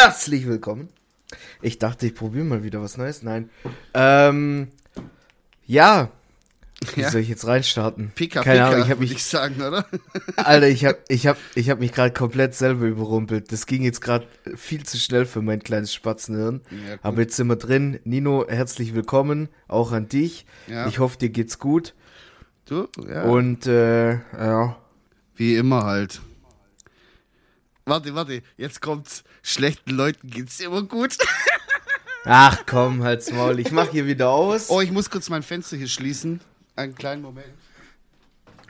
Herzlich willkommen. Ich dachte, ich probiere mal wieder was Neues. Nein. Ähm, ja. Wie Ja. soll ich jetzt reinstarten? Pika, Keine Pika, Ahnung, ich habe mich, ich sagen, oder? Alter, ich habe ich hab, ich hab mich gerade komplett selber überrumpelt. Das ging jetzt gerade viel zu schnell für mein kleines Spatzenhirn. Ja. Aber jetzt sind wir drin. Nino, herzlich willkommen. Auch an dich. Ja. Ich hoffe, dir geht's gut. Du? Ja. Und, äh, ja. Wie immer halt. Warte, warte, jetzt kommt's. Schlechten Leuten geht's immer gut. Ach komm, halt's Maul. Ich mach hier wieder aus. Oh, ich muss kurz mein Fenster hier schließen. Einen kleinen Moment.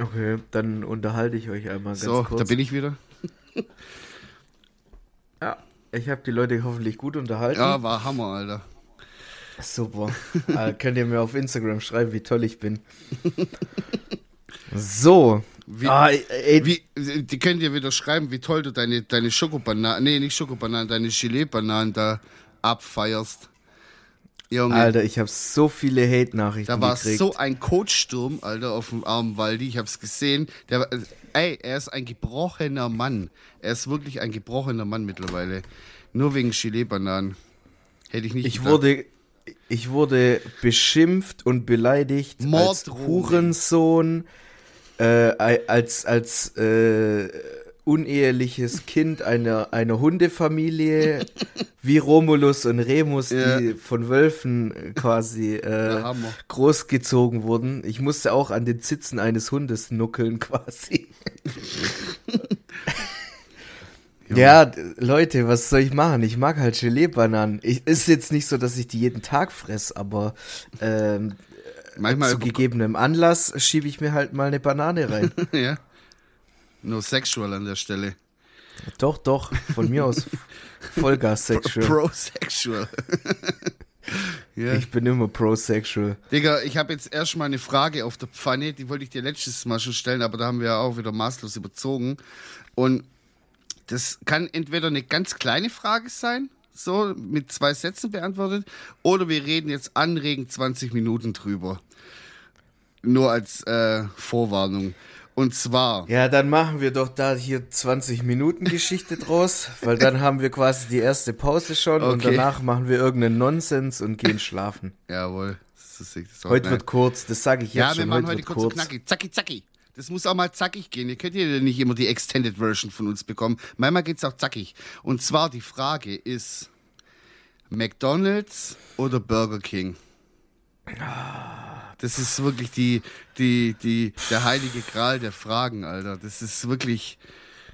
Okay, dann unterhalte ich euch einmal ganz so, kurz. da bin ich wieder. Ja, ich habe die Leute hoffentlich gut unterhalten. Ja, war Hammer, Alter. Super. äh, könnt ihr mir auf Instagram schreiben, wie toll ich bin. So. Wie, ah, ey, wie, die können dir wieder schreiben, wie toll du deine, deine Schokobananen, nee, nicht Schokobananen, deine Gelee-Bananen da abfeierst. Junge, Alter, ich habe so viele Hate-Nachrichten da war gekriegt. so ein Coachsturm, Alter, auf dem armen Waldi. Ich hab's gesehen. Der, ey, er ist ein gebrochener Mann. Er ist wirklich ein gebrochener Mann mittlerweile. Nur wegen Gelee-Bananen. Hätte ich nicht ich gedacht. wurde, ich wurde beschimpft und beleidigt als Morddrohungen. Hurensohn, äh, als als äh, uneheliches Kind einer einer Hundefamilie, wie Romulus und Remus, Ja. die von Wölfen äh, quasi äh, großgezogen wurden. Ich musste auch an den Zitzen eines Hundes nuckeln quasi. Ja, Leute, was soll ich machen? Ich mag halt Gelee-Bananen. Ich- Ist jetzt nicht so, dass ich die jeden Tag fress, aber ähm, Manchmal zu gegebenem Anlass schiebe ich mir halt mal eine Banane rein. ja. No sexual an der Stelle. doch, doch, von mir aus Vollgas-sexual. Pro-sexual. ja. Ich bin immer pro-sexual. Digga, ich habe jetzt erstmal eine Frage auf der Pfanne, die wollte ich dir letztes Mal schon stellen, aber da haben wir ja auch wieder maßlos überzogen. Und das kann entweder eine ganz kleine Frage sein, so mit zwei Sätzen beantwortet, oder wir reden jetzt anregend 20 Minuten drüber. Nur als äh, Vorwarnung. Und zwar, Ja, dann machen wir doch da hier 20 Minuten Geschichte draus, weil dann haben wir quasi die erste Pause schon und Okay. danach machen wir irgendeinen Nonsens und gehen schlafen. jawohl, das ist, das Heute nice. wird kurz, das sage ich jetzt Ja, wir schon. machen heute heute wird kurz, und knackig. Zacki, zacki. Das muss auch mal zackig gehen. Ihr könnt ja nicht immer die Extended Version von uns bekommen. Manchmal geht's auch zackig. Und zwar die Frage ist: McDonalds oder Burger King? Das ist wirklich die, die, die, der heilige Gral der Fragen, Alter. Das ist wirklich.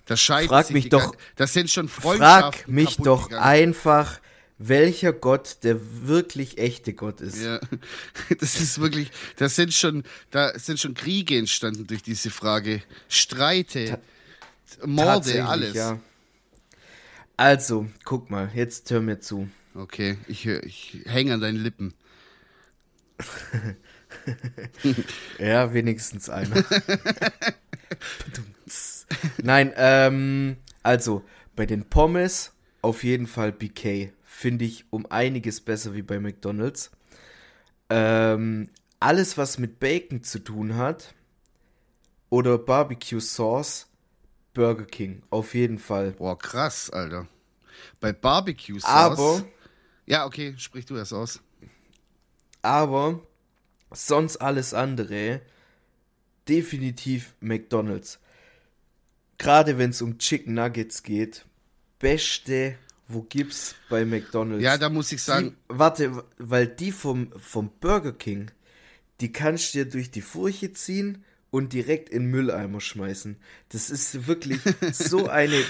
Da scheiden Frag mich doch- Das sind schon Freundschaften. Frag mich doch gegangen. einfach, welcher Gott der wirklich echte Gott ist. Ja, das ist wirklich, das sind schon, da sind schon Kriege entstanden durch diese Frage. Streite, Morde, Tatsächlich, alles. Ja. Also, guck mal, jetzt hör mir zu. Okay, ich, ich hänge an deinen Lippen. Ja, wenigstens einer. Nein, ähm, also, bei den Pommes auf jeden Fall BK. Finde ich um einiges besser wie bei McDonalds. Ähm, alles, was mit Bacon zu tun hat oder Barbecue Sauce, Burger King. Auf jeden Fall. Boah, krass, Alter. Bei Barbecue Sauce. Aber, Ja, okay, sprich du erst aus. aber, sonst alles andere, definitiv McDonalds. Gerade wenn es um Chicken Nuggets geht, beste, wo gibt's bei McDonalds? Ja, da muss ich sagen, die, warte, weil die vom, vom Burger King, die kannst du dir durch die Furche ziehen und direkt in Mülleimer schmeißen. Das ist wirklich so eine,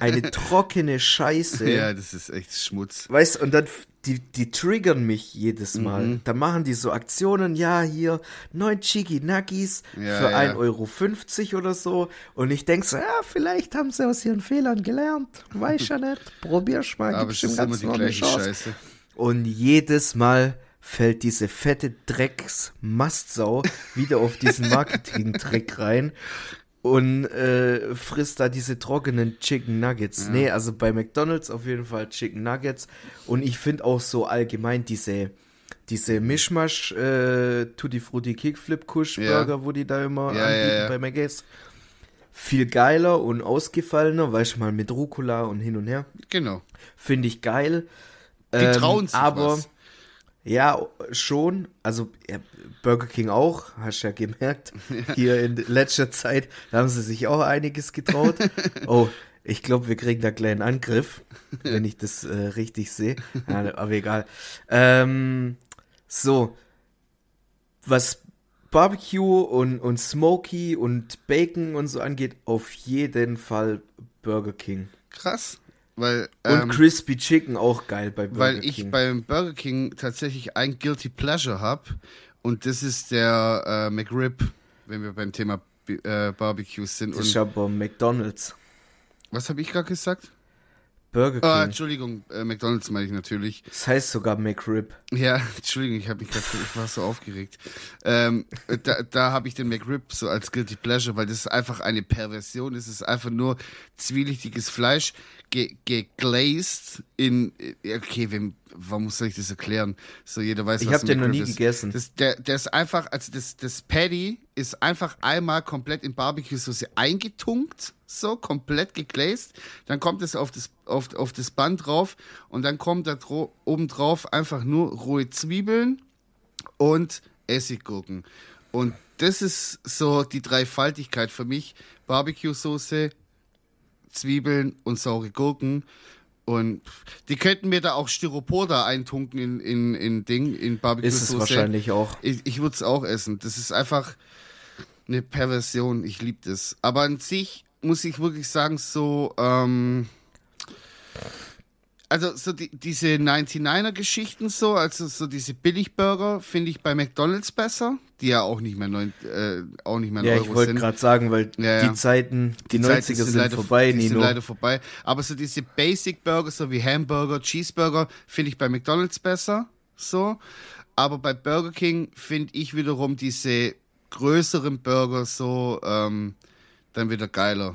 eine trockene Scheiße. ja, das ist echt Schmutz. Weißt und dann, die, die triggern mich jedes Mal. Mhm. Da machen die so Aktionen, ja, hier, neun Chigi Nuggies Ja, für ja. 1,50 Euro oder so. Und ich denk so, ja, vielleicht haben sie aus ihren Fehlern gelernt. Weiß ja nicht. Probier's mal. Aber es ist immer die gleiche Chance. Scheiße. Und jedes Mal fällt diese fette Drecks-Mastsau wieder auf diesen Marketing-Trick rein und äh, frisst da diese trockenen Chicken Nuggets. Nee, also bei McDonalds auf jeden Fall Chicken Nuggets. Und ich finde auch so allgemein diese, diese Mischmasch äh, Tutti Frutti Kickflip Kush Ja. Burger, wo die da immer Ja, ja, anbieten ja. bei McGays. viel geiler und ausgefallener, weißt du mal, mit Rucola und hin und her. Genau. Finde ich geil. Die Ähm, trauen sich aber was. Ja, schon. Also ja, Burger King auch, hast du ja gemerkt. Hier in letzter Zeit, haben sie sich auch einiges getraut. Oh, ich glaube, wir kriegen da gleich einen Angriff, wenn ich das äh, richtig sehe. Ja, aber egal. Ähm, so, was Barbecue und, und Smoky und Bacon und so angeht, auf jeden Fall Burger King. Krass. Weil, Und ähm, Crispy Chicken auch geil bei Burger weil ich King. beim Burger King tatsächlich ein Guilty Pleasure habe. Und das ist der äh, McRib, wenn wir beim Thema B äh, Barbecue sind. das ist Und aber McDonald's. was habe ich gerade gesagt? Burger King. Ah, Entschuldigung, äh, McDonalds meine ich natürlich. das heißt sogar McRib. Ja, Entschuldigung, ich mich grad, ich war so aufgeregt. Ähm, da da habe ich den McRib so als Guilty Pleasure, weil das ist einfach eine Perversion. Es ist einfach nur zwielichtiges Fleisch ge geglazed in. Okay, wem, warum soll ich das erklären? So jeder weiß, Ich was habe den noch nie ist. gegessen. Das, der, der ist einfach, also das, das Patty ist einfach einmal komplett in Barbecue-Soße eingetunkt, so komplett geglazed. Dann kommt es auf das, auf, auf das Band drauf und dann kommt da oben drauf einfach nur rohe Zwiebeln und Essiggurken. Und das ist so die Dreifaltigkeit für mich. Barbecue-Soße, Zwiebeln und saure Gurken. Und die könnten mir da auch Styropor da eintunken in, in, in Ding, in Barbecue-Soße. Ist es wahrscheinlich auch. Ich, ich würde es auch essen. Das ist einfach eine Perversion. Ich liebe das. Aber an sich muss ich wirklich sagen, so, ähm, also so die, diese 99er-Geschichten so, also so diese Billigburger finde ich bei McDonalds besser, die ja auch nicht mehr, neun, äh, auch nicht mehr Ja, Euro ich wollte sind. gerade sagen, weil Ja, die Zeiten, die, Zeiten 90er sind, vorbei, die sind Nino. leider vorbei. Aber so diese Basic Burger, so wie Hamburger, Cheeseburger, finde ich bei McDonalds besser. So. Aber bei Burger King finde ich wiederum diese größeren Burger so ähm, dann wieder geiler.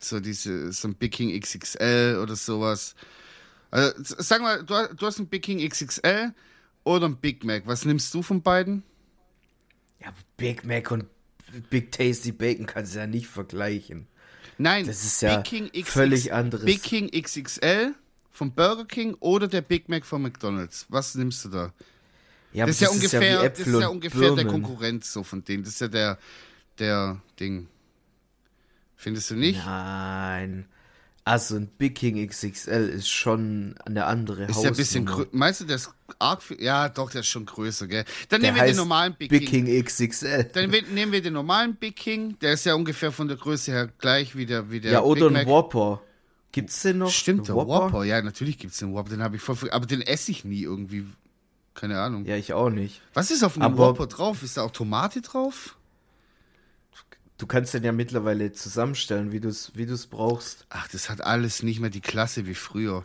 So diese, so ein Big King XXL oder sowas. Also, sag mal, du, du hast ein Big King XXL oder ein Big Mac. Was nimmst du von beiden? Ja, Big Mac und Big Tasty Bacon kannst du ja nicht vergleichen. Nein, Das ist ja XX, völlig anderes. Big King XXL vom Burger King oder der Big Mac von McDonald's. Was nimmst du da? Ja, Das ist ja ungefähr, wie das Äpfel ist ja ungefähr der. Konkurrenz so von denen. Das ist ja der, der Ding. Findest du nicht? Nein. Also ein Big King XXL ist schon eine andere Ist ja ein bisschen größer. Meinst du, der ist arg viel? Ja, doch, der ist schon größer, gell? Dann Der nehmen wir den normalen Big, Big King. King XXL. Dann nehmen wir den normalen Big King. Der ist ja ungefähr von der Größe her gleich wie der, wie der Ja, oder ein. Whopper. Gibt's den noch? Stimmt, der Whopper? Ja, natürlich gibt es den Whopper. Den habe ich voll. Aber den esse ich nie irgendwie. Keine Ahnung. Ja, ich auch nicht. Was ist auf dem Whopper drauf? Ist da auch Tomate drauf? Du kannst den ja mittlerweile zusammenstellen, wie du es wie du's brauchst. Ach, das hat alles nicht mehr die Klasse wie früher.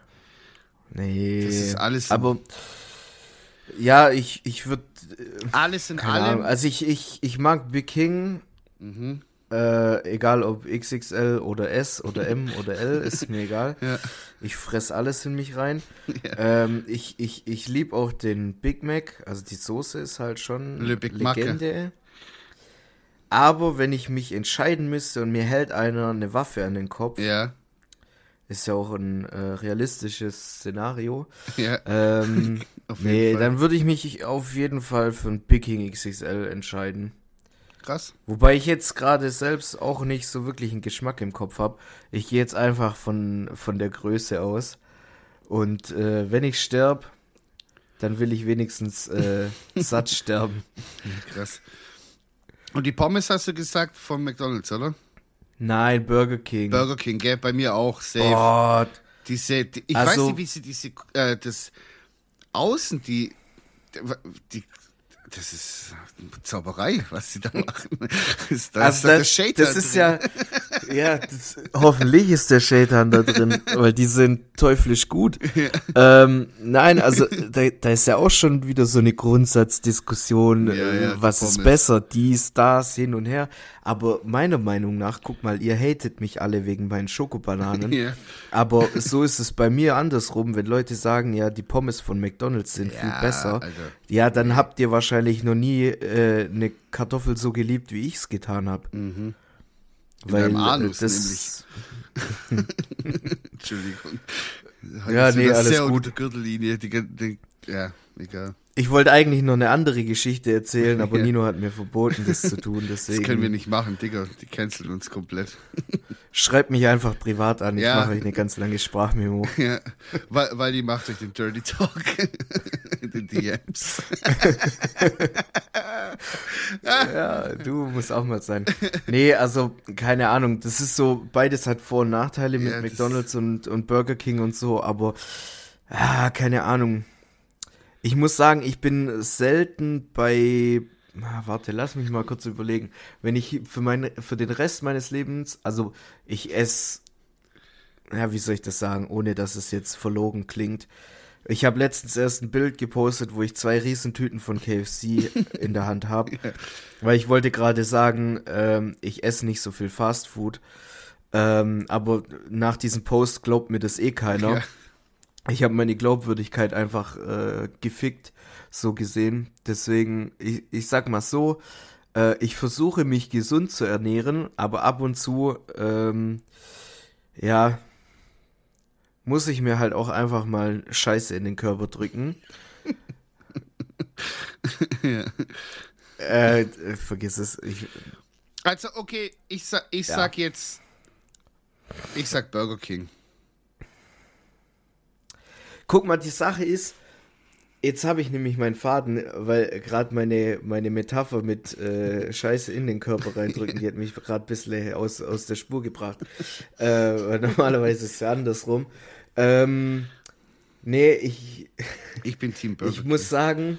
Nee. Das ist alles- Aber ja, ich, ich würde. Alles in allem. Ahnung. Also ich, ich, ich mag Big King. Mhm. Äh, egal ob XXL oder S oder M oder L, ist mir egal. Ja. Ich fress alles in mich rein. Ähm, ich ich, ich liebe auch den Big Mac. Also die Soße ist halt schon Le Big Macke. Aber wenn ich mich entscheiden müsste und mir hält einer eine Waffe an den Kopf, Ja, ist ja auch ein äh, realistisches Szenario. ja. Ähm, nee, Fall. dann würde ich mich auf jeden Fall für ein Big King XXL entscheiden. Krass. Wobei ich jetzt gerade selbst auch nicht so wirklich einen Geschmack im Kopf habe. Ich gehe jetzt einfach von, von der Größe aus. Und äh, wenn ich sterb, dann will ich wenigstens äh, satt sterben. Krass. Und die Pommes hast du gesagt von McDonalds, oder? Nein, Burger King. Burger King, gell? Bei mir auch. Safe. Boah, Diese, die, ich Also- weiß nicht, wie sie diese, äh, das Außen, die, die, das ist Zauberei, was sie da machen. Das, da ist also doch das, Shade das da ist drin. ja, ja, das, hoffentlich ist der Shaitan da drin, weil die sind teuflisch gut. Ähm, nein, also da, da ist ja auch schon wieder so eine Grundsatzdiskussion, Ja, äh, ja, was ist besser, dies, das, hin und her. Aber meiner Meinung nach, guck mal, ihr hatet mich alle wegen meinen Schokobananen. Ja. Aber so ist es bei mir andersrum, wenn Leute sagen, ja, die Pommes von McDonalds sind Ja, viel besser. Alter. Ja, dann habt ihr wahrscheinlich noch nie äh, eine Kartoffel so geliebt, wie ich es getan habe. Mhm. In weil Anus das, Entschuldigung. Ja, Heute sind nee, alles sehr gut. Gürtellinie. Die, die, ja, egal. Ich wollte eigentlich noch eine andere Geschichte erzählen, aber Ja. Nino hat mir verboten, das zu tun. Das Deswegen können wir nicht machen, Digga. Die canceln uns komplett. schreibt mich einfach privat an. Ich Ja. mache euch eine ganz lange Sprachmemo. Ja, weil, weil die macht euch den Dirty Talk in den DMs. Ja, du musst auch mal sein. Nee, also keine Ahnung. Das ist so, beides hat Vor- und Nachteile mit Ja, das- McDonalds und, und Burger King und so, aber ah, keine Ahnung. Ich muss sagen, ich bin selten bei. Warte, lass mich mal kurz überlegen. Wenn ich für, meine, für den Rest meines Lebens, also ich esse, ja, wie soll ich das sagen, ohne dass es jetzt verlogen klingt. Ich habe letztens erst ein Bild gepostet, wo ich zwei Riesentüten von KFC in der Hand habe. Weil ich wollte gerade sagen, ähm, ich esse nicht so viel Fast Food. Ähm, aber nach diesem Post glaubt mir das eh keiner. Ja. Ich habe meine Glaubwürdigkeit einfach äh, gefickt, so gesehen. Deswegen, ich, ich sag mal so, äh, ich versuche mich gesund zu ernähren, aber ab und zu, ähm, ja, muss ich mir halt auch einfach mal Scheiße in den Körper drücken. Ja. Äh, äh, vergiss es. Ich, Also, okay, ich, sag, ich Ja. sag jetzt. Ich sag Burger King. Guck mal, die Sache ist, jetzt habe ich nämlich meinen Faden, weil gerade meine, meine Metapher mit äh, Scheiße in den Körper reindrücken, die hat mich gerade ein bisschen aus, aus der Spur gebracht. Äh, normalerweise ist es ja andersrum. Ähm, nee, ich, Ich bin Team Burger ich muss sagen,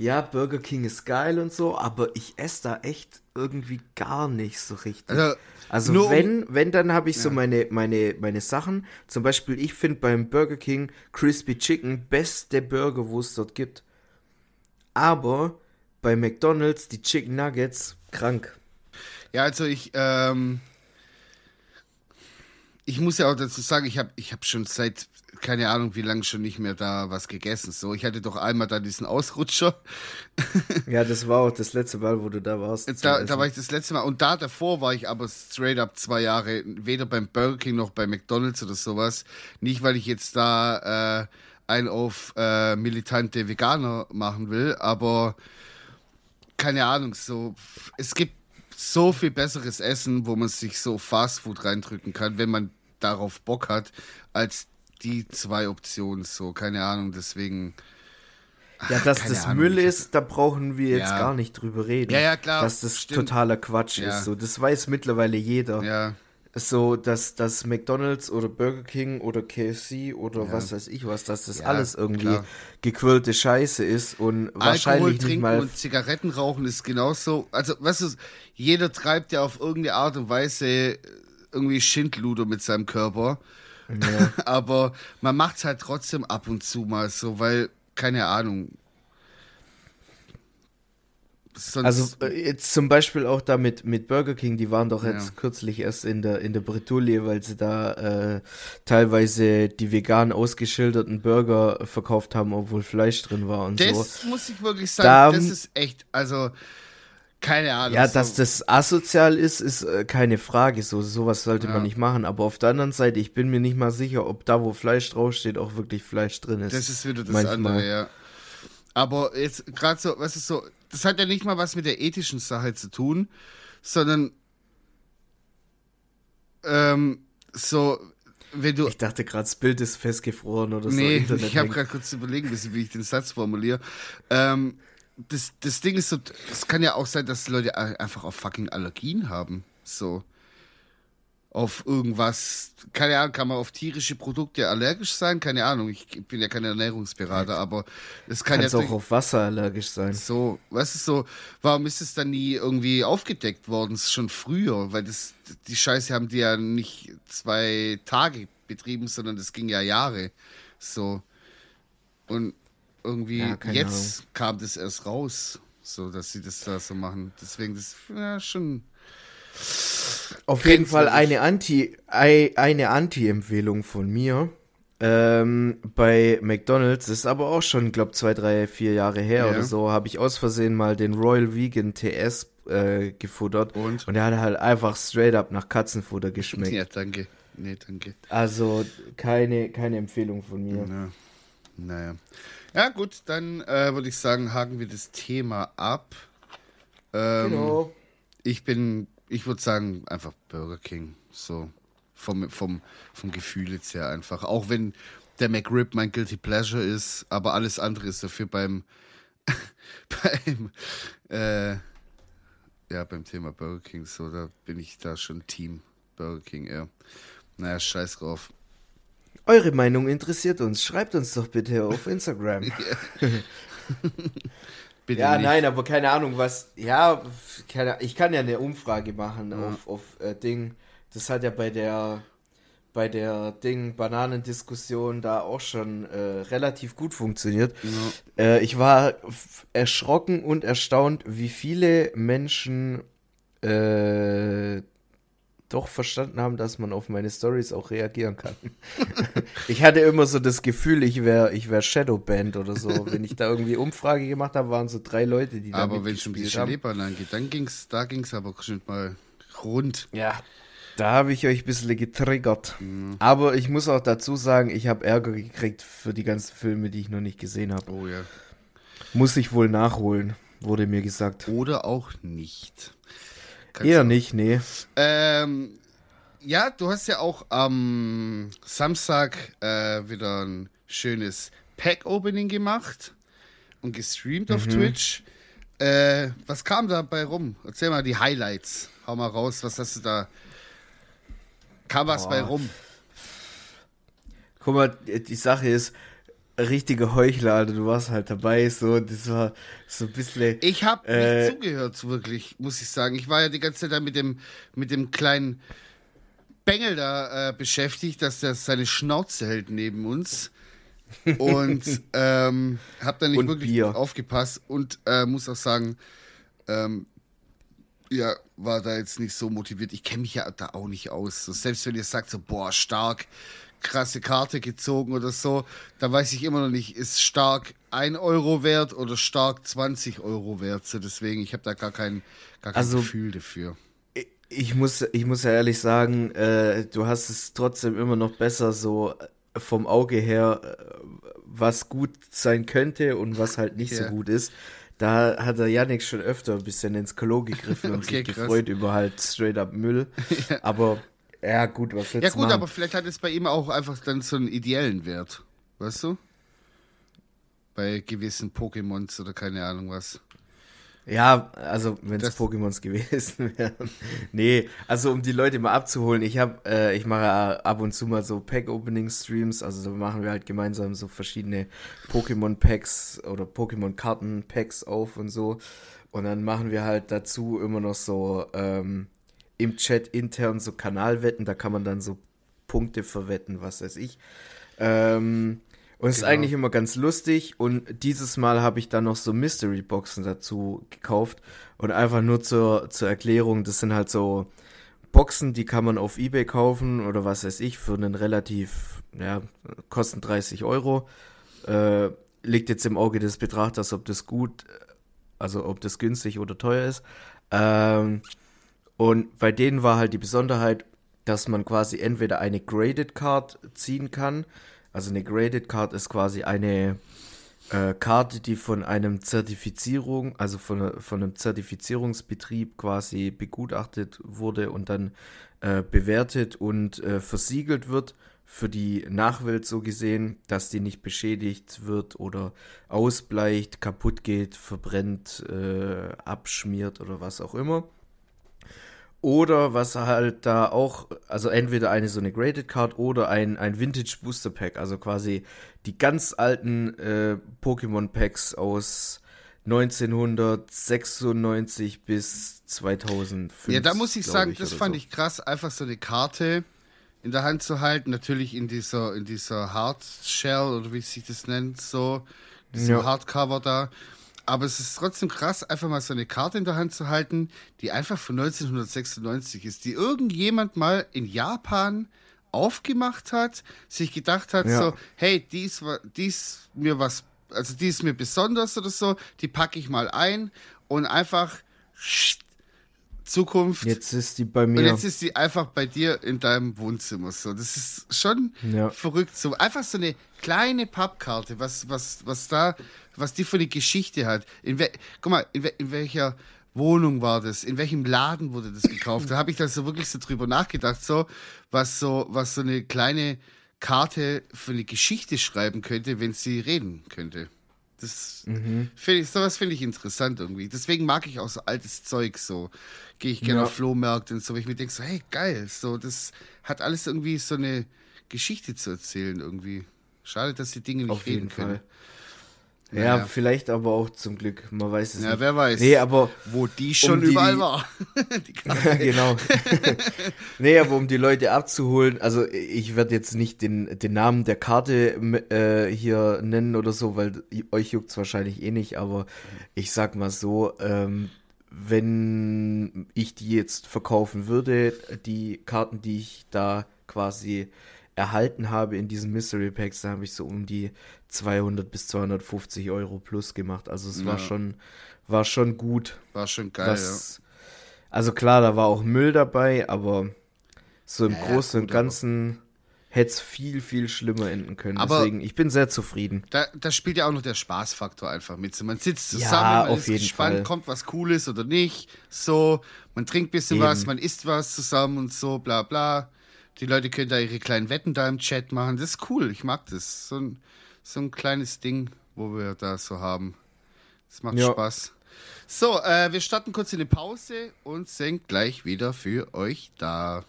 ja, Burger King ist geil und so, aber ich esse da echt irgendwie gar nicht so richtig. Also, Also nur um- wenn, wenn, dann habe ich so Ja. meine, meine, meine Sachen. Zum Beispiel, ich finde beim Burger King Crispy Chicken beste Burger, wo es dort gibt. Aber bei McDonald's die Chicken Nuggets krank. Ja, also ich, ähm, ich muss ja auch dazu sagen, ich habe ich hab schon seit, keine Ahnung, wie lange schon nicht mehr da was gegessen. So, ich hatte doch einmal da diesen Ausrutscher. Ja, das war auch das letzte Mal, wo du da warst. Da, da war ich das letzte Mal. Und da davor war ich aber straight up zwei Jahre, weder beim Burger King noch bei McDonalds oder sowas. Nicht, weil ich jetzt da äh, ein auf äh, militante Veganer machen will, aber keine Ahnung, so es gibt so viel besseres Essen, wo man sich so Fast Food reindrücken kann, wenn man darauf Bock hat, als die zwei Optionen. So, keine Ahnung, deswegen. ja, dass das Ahnung, Müll ist, da brauchen wir jetzt Ja. gar nicht drüber reden. Ja, ja, klar, Dass das stimmt. totaler Quatsch Ja. ist. So, das weiß mittlerweile jeder. Ja, so, dass, dass McDonalds oder Burger King oder KFC oder Ja. was weiß ich was, dass das alles irgendwie klar. gequirlte Scheiße ist und Alkohol wahrscheinlich nicht trinken mal. und Zigaretten rauchen ist genauso. Also, weißt du, jeder treibt ja auf irgendeine Art und Weise irgendwie Schindluder mit seinem Körper. Ja. Aber man macht es halt trotzdem ab und zu mal so, weil, keine Ahnung. Sonst, Also äh, jetzt zum Beispiel auch da mit, mit Burger King, die waren doch jetzt Ja. kürzlich erst in der, in der Bretouille, weil sie da äh, teilweise die vegan ausgeschilderten Burger verkauft haben, obwohl Fleisch drin war und so. das muss ich wirklich sagen, Da- das ist echt, also, keine Ahnung. Ja, dass das asozial ist, ist äh, keine Frage. So sowas sollte Ja. man nicht machen. Aber auf der anderen Seite, ich bin mir nicht mal sicher, ob da, wo Fleisch draufsteht, auch wirklich Fleisch drin ist. Das ist wieder das Manchmal. andere, ja. Aber jetzt gerade so, was ist so, das hat ja nicht mal was mit der ethischen Sache zu tun, sondern ähm, so, wenn du. Ich dachte gerade, das Bild ist festgefroren oder so. nee, ich habe gerade kurz überlegen müssen, wie ich den Satz formuliere. Ähm, das, das Ding ist so, es kann ja auch sein, dass Leute einfach auf fucking Allergien haben. So. Auf irgendwas, keine Ahnung, kann man auf tierische Produkte allergisch sein? Keine Ahnung, ich bin ja kein Ernährungsberater, aber es kann Kannst ja auch auf Wasser allergisch sein. so, weißt du, so, warum ist es dann nie irgendwie aufgedeckt worden, schon früher? Weil das, die Scheiße haben die ja nicht zwei Tage betrieben, sondern das ging ja Jahre. So. Und irgendwie Ja, jetzt kam das erst raus, so, dass sie das da so machen. Deswegen, das, ja, schon. Auf jeden Fall eine Anti, ei- eine Anti-Empfehlung von mir. Ähm, bei McDonalds ist aber auch schon, glaube zwei, drei, vier Jahre her Ja. oder so, habe ich aus Versehen mal den Royal Vegan TS äh, gefuttert. Und? Und der hat halt einfach straight up nach Katzenfutter geschmeckt. Ja, danke. Nee, danke. Also keine, keine Empfehlung von mir. Ja. Naja. Ja, gut, dann äh, würde ich sagen, haken wir das Thema ab. Ähm, Genau. Ich bin, ich würde sagen, einfach Burger King. So. Vom, vom, vom Gefühl jetzt her einfach. Auch wenn der McRib mein Guilty Pleasure ist, aber alles andere ist dafür beim, beim, äh, ja, beim Thema Burger King so, da bin ich da schon Team Burger King, ja. Naja, scheiß drauf. Eure Meinung interessiert uns. Schreibt uns doch bitte auf Instagram. Bitte Ja, nicht. nein, aber keine Ahnung, was. Ja, keine, ich kann ja eine Umfrage machen auf, auf äh, Ding. Das hat ja bei der bei der Ding Bananendiskussion da auch schon äh, relativ gut funktioniert. Äh, ich war erschrocken und erstaunt, wie viele Menschen äh, doch verstanden haben, dass man auf meine Stories auch reagieren kann. ich hatte immer so das Gefühl, ich wäre ich wär Shadowband oder so. Wenn ich da irgendwie Umfrage gemacht habe, waren so drei Leute, die da Aber wenn es mitgespielt haben. Schleppern angeht, dann ging's, da ging es aber schon mal rund. Ja, da habe ich euch ein bisschen getriggert. Mhm. Aber ich muss auch dazu sagen, ich habe Ärger gekriegt für die ganzen Filme, die ich noch nicht gesehen habe. Oh ja. Muss ich wohl nachholen, wurde mir gesagt. Oder auch nicht. Kannst Eher nicht, nee. Ähm, ja, du hast ja auch am Samstag äh, wieder ein schönes Pack-Opening gemacht und gestreamt Mhm. auf Twitch. Äh, was kam dabei rum? Erzähl mal die Highlights. Hau mal raus, was hast du da? Kam was Boah. bei rum? Guck mal, die Sache ist, richtige Heuchler, Alter, du warst halt dabei, so, das war so ein bisschen. Ich habe Äh, nicht zugehört, wirklich, muss ich sagen. Ich war ja die ganze Zeit da mit dem, mit dem kleinen Bengel da äh, beschäftigt, dass der seine Schnauze hält neben uns. Und ähm, habe da nicht Und wirklich Bier. aufgepasst und äh, muss auch sagen, ähm, ja, war da jetzt nicht so motiviert. Ich kenne mich ja da auch nicht aus. So, selbst wenn ihr sagt, so, boah, stark, krasse Karte gezogen oder so, da weiß ich immer noch nicht, ist stark 1 Euro wert oder stark 20 Euro wert. So, deswegen, ich habe da gar kein, gar kein Also- Gefühl dafür. Ich muss, ich muss ja ehrlich sagen, äh, du hast es trotzdem immer noch besser so äh, vom Auge her, äh, was gut sein könnte und was halt nicht Ja. so gut ist. Da hat der Yannick schon öfter ein bisschen ins Klo gegriffen und Okay, sich krass. gefreut über halt straight up Müll. Aber ja gut, was willst Ja gut, machen? aber vielleicht hat es bei ihm auch einfach dann so einen ideellen Wert. Weißt du? Bei gewissen Pokémons oder keine Ahnung was. Ja, also wenn es Das- Pokémons gewesen wären. nee, also um die Leute mal abzuholen, ich habe, äh, ich mache ab und zu mal so Pack-Opening-Streams, also da machen wir halt gemeinsam so verschiedene Pokémon-Packs oder Pokémon-Karten-Packs auf und so. Und dann machen wir halt dazu immer noch so ähm, im Chat intern so Kanalwetten, da kann man dann so Punkte verwetten, was weiß ich. Ähm, und es ist Genau. eigentlich immer ganz lustig. Und dieses Mal habe ich dann noch so Mystery-Boxen dazu gekauft. Und einfach nur zur, zur Erklärung, das sind halt so Boxen, die kann man auf Ebay kaufen oder was weiß ich, für einen relativ, ja, kosten 30 Euro. Äh, liegt jetzt im Auge des Betrachters, ob das gut, also ob das günstig oder teuer ist. Ähm, und bei denen war halt die Besonderheit, dass man quasi entweder eine Graded Card ziehen kann. Also eine Graded Card ist quasi eine äh, Karte, die von einem Zertifizierung, also von, von einem Zertifizierungsbetrieb quasi begutachtet wurde und dann äh, bewertet und äh, versiegelt wird für die Nachwelt so gesehen, dass die nicht beschädigt wird oder ausbleicht, kaputt geht, verbrennt, äh, abschmiert oder was auch immer. Oder was halt da auch, also entweder eine so eine Graded Card oder ein, ein Vintage Booster Pack, also quasi die ganz alten äh, Pokémon Packs aus 1996 bis 2005. Ja, da muss ich sagen, das oder fand so. ich krass, einfach so eine Karte in der Hand zu halten, natürlich in dieser, in dieser Hard Shell oder wie sich das nennt, so, diesem Ja. Hardcover da. Aber es ist trotzdem krass, einfach mal so eine Karte in der Hand zu halten, die einfach von 1996 ist, die irgendjemand mal in Japan aufgemacht hat, sich gedacht hat, Ja. so, hey, die ist, die ist mir was, also die ist mir besonders oder so, die packe ich mal ein und einfach Zukunft. Jetzt ist die bei mir. Und jetzt ist sie einfach bei dir in deinem Wohnzimmer. So, das ist schon Ja. verrückt. So einfach so eine kleine Pappkarte, was, was, was da, was die für eine Geschichte hat. In guck mal, in, wel, in welcher Wohnung war das? In welchem Laden wurde das gekauft? Da habe ich da so wirklich so drüber nachgedacht, so was so, was so eine kleine Karte für eine Geschichte schreiben könnte, wenn sie reden könnte. Das Mhm. finde ich, sowas finde ich interessant irgendwie. Deswegen mag ich auch so altes Zeug so. Gehe ich gerne Ja. auf Flohmärkte und so, weil ich mir denke so, hey, geil, so, das hat alles irgendwie so eine Geschichte zu erzählen irgendwie. Schade, dass die Dinge nicht Auf reden können. Fall. Ja, Naja. vielleicht aber auch zum Glück. Man weiß es Ja, nicht. wer weiß. Nee, aber Wo die schon die- überall war. die Karte. genau. nee, aber um die Leute abzuholen, also ich werde jetzt nicht den, den Namen der Karte äh, hier nennen oder so, weil euch juckt's wahrscheinlich eh nicht, aber ich sag mal so, ähm, wenn ich die jetzt verkaufen würde, die Karten, die ich da quasi erhalten habe in diesen Mystery Packs, da habe ich so um die 200 bis 250 Euro plus gemacht. Also es war Ja. schon, war schon gut. War schon geil, Was, Also klar, da war auch Müll dabei, aber so im Ja, Großen und Ganzen hätte es viel, viel schlimmer enden können. Aber- Deswegen, ich bin sehr zufrieden. Da, da spielt ja auch noch der Spaßfaktor einfach mit. Man sitzt Ja, zusammen, man auf ist gespannt, Fall. kommt was Cooles oder nicht. So, man trinkt ein bisschen Eben. was, man isst was zusammen und so, bla bla. Die Leute können da ihre kleinen Wetten da im Chat machen. Das ist cool, ich mag das. So ein, so ein kleines Ding, wo wir da so haben. Das macht Ja. Spaß. So, äh, wir starten kurz in eine Pause und sind gleich wieder für euch da.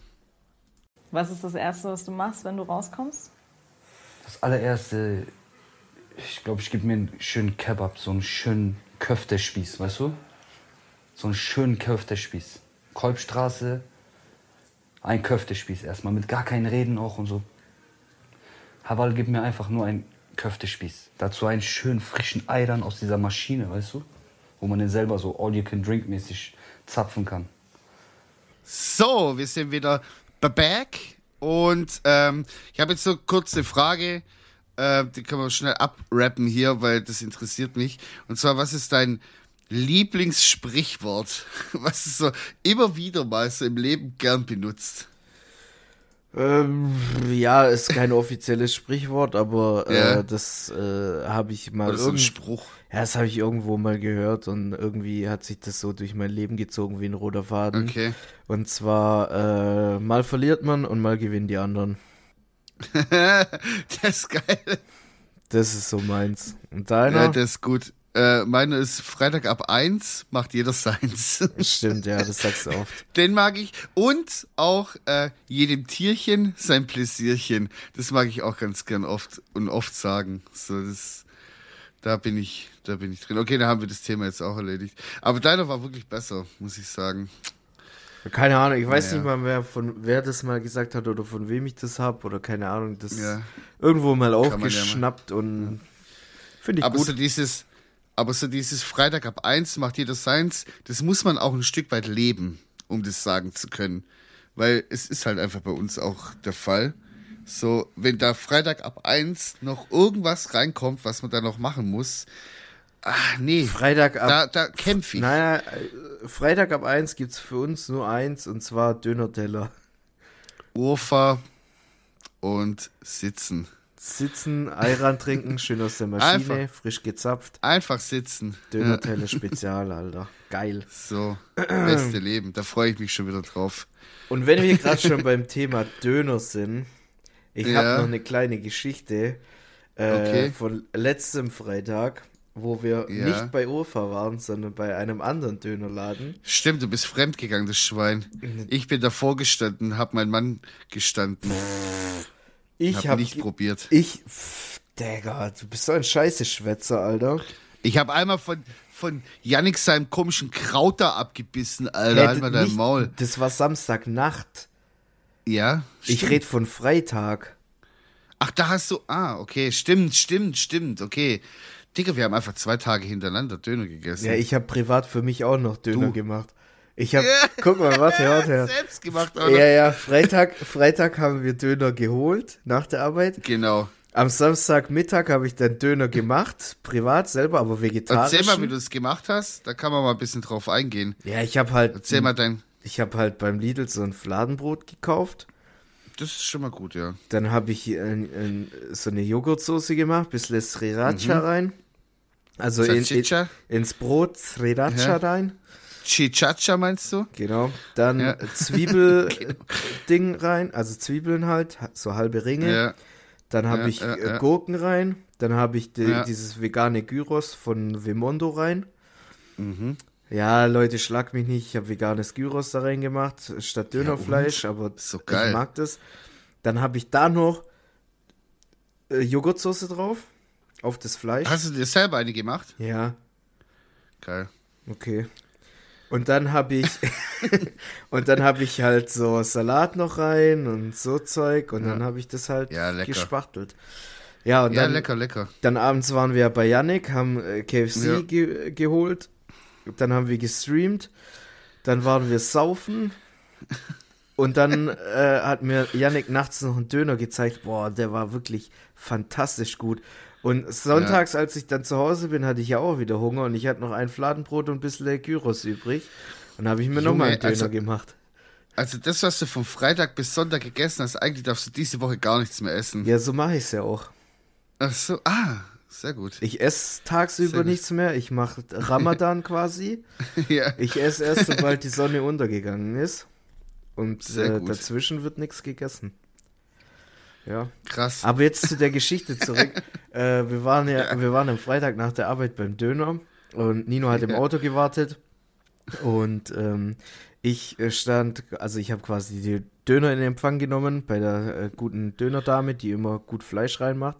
Was ist das Erste, was du machst, wenn du rauskommst? Das allererste, ich glaube, ich gebe mir einen schönen Kebab, so einen schönen Köftespieß, weißt du? So einen schönen Köftespieß. Kolbstraße, ein Köftespieß erstmal, mit gar keinen Reden auch und so. Hawal gibt mir einfach nur einen Köftespieß. Dazu einen schönen frischen Ei dann aus dieser Maschine, weißt du? Wo man den selber so all-you-can-drink-mäßig zapfen kann. So, wir sind wieder back und ähm, ich habe jetzt so kurz eine Frage, äh, die können wir schnell abrappen hier, weil das interessiert mich. Und zwar, was ist dein Lieblingssprichwort, was du so immer wieder mal so im Leben gern benutzt? Ähm, ja, ist kein offizielles Sprichwort, aber äh, Ja. das äh, habe ich mal Oder so ein irgend- Spruch? Ja, das habe ich irgendwo mal gehört und irgendwie hat sich das so durch mein Leben gezogen wie ein roter Faden. Okay. Und zwar, äh, mal verliert man und mal gewinnen die anderen. das ist geil. Das ist so meins. Und deiner? Ja, das ist gut. Äh, meine ist Freitag ab 1, macht jeder seins. Stimmt, ja, das sagst du oft. Den mag ich. Und auch äh, jedem Tierchen sein Pläsierchen. Das mag ich auch ganz gern oft und oft sagen. So, das, da bin ich, da bin ich drin. Okay, da haben wir das Thema jetzt auch erledigt. Aber deiner war wirklich besser, muss ich sagen. Keine Ahnung, ich weiß Naja. nicht mal, wer, von, wer das mal gesagt hat oder von wem ich das hab oder keine Ahnung. Das Ja. irgendwo mal man ja mal. aufgeschnappt und finde ich Aber gut. so dieses, aber so dieses Freitag ab 1 macht jeder seins, das muss man auch ein Stück weit leben, um das sagen zu können. Weil es ist halt einfach bei uns auch der Fall. So, wenn da Freitag ab 1 noch irgendwas reinkommt, was man da noch machen muss, ach nee, Freitag ab. da, da kämpfe ich. Naja, äh, Freitag ab 1 gibt's für uns nur eins und zwar Döner-Teller. Urfa und sitzen. Sitzen, Ayran trinken, schön aus der Maschine, Einfach. frisch gezapft. Einfach sitzen. Döner-Teller Spezial, Alter. Geil. So, beste Leben. Da freue ich mich schon wieder drauf. Und wenn wir gerade schon beim Thema Döner sind, ich Ja. habe noch eine kleine Geschichte äh, Okay. von letztem Freitag, wo wir Ja. nicht bei Urfa waren, sondern bei einem anderen Dönerladen. Stimmt, du bist fremdgegangen, das Schwein. Ich bin davor gestanden, hab meinen Mann gestanden. Ich hab habe nicht probiert. Ich, pff, Digga, du bist so ein scheiße Schwätzer, Alter. Ich habe einmal von, von Yannick seinem komischen Kraut da abgebissen, Alter. Halt mal dein nicht- Maul. Das war Samstagnacht. Ja? Ich rede von Freitag. Ach, da hast du. Ah, okay. Stimmt, stimmt, stimmt. Okay. Digga, wir haben einfach zwei Tage hintereinander Döner gegessen. Ja, ich habe privat für mich auch noch Döner Du. gemacht. Ich habe, guck mal, warte, warte. Selbst gemacht, oder? Ja, ja, Freitag, Freitag haben wir Döner geholt nach der Arbeit. Genau. Am Samstagmittag habe ich dann Döner gemacht, privat selber, aber vegetarisch. Erzähl mal, wie du es gemacht hast. Da kann man mal ein bisschen drauf eingehen. Ja, ich habe halt Erzähl mal dein. ich habe halt beim Lidl so ein Fladenbrot gekauft. Das ist schon mal gut, ja. Dann habe ich ein, ein, so eine Joghurtsoße gemacht, bisschen Sriracha rein. Also in, in, ins Brot Sriracha Ja. rein. Chichacha meinst du? Genau. Dann Ja. Zwiebel-Ding rein, also Zwiebeln halt, so halbe Ringe. Ja. Dann habe Ja, ich ja, äh, ja. Gurken rein. Dann habe ich die, Ja. dieses vegane Gyros von Vimondo rein. Mhm. Ja, Leute, schlag mich nicht. Ich habe veganes Gyros da reingemacht, statt Dönerfleisch, aber So ich mag das. Dann habe ich da noch äh, Joghurtsoße drauf. Auf das Fleisch. Hast du dir selber eine gemacht? Ja, Geil. okay. Und dann habe ich und dann habe ich halt so Salat noch rein und so Zeug und dann habe ich das halt Ja, gespachtelt. Ja, und Ja, dann, lecker, lecker. dann abends waren wir bei Yannick, haben äh, KFC Ja. ge geholt. Dann haben wir gestreamt. Dann waren wir saufen. Und dann äh, hat mir Yannick nachts noch einen Döner gezeigt. Boah, der war wirklich fantastisch gut. Und sonntags, als ich dann zu Hause bin, hatte ich ja auch wieder Hunger und ich hatte noch ein Fladenbrot und ein bisschen Gyros übrig. Und habe ich mir nochmal einen Döner also- gemacht. Also das, was du von Freitag bis Sonntag gegessen hast, eigentlich darfst du diese Woche gar nichts mehr essen. Ja, so mache ich es ja auch. Ach so, ah, sehr gut. Ich esse tagsüber nichts mehr. Ich mache Ramadan quasi. ja. Ich esse erst, sobald die Sonne untergegangen ist. Und Sehr äh, gut. dazwischen wird nichts gegessen. Ja. Krass. Aber jetzt zu der Geschichte zurück. äh, wir, waren ja, wir waren am Freitag nach der Arbeit beim Döner und Nino hat im Ja. Auto gewartet. Und ähm, ich äh, stand, also ich habe quasi die Döner in Empfang genommen bei der äh, guten Dönerdame, die immer gut Fleisch reinmacht.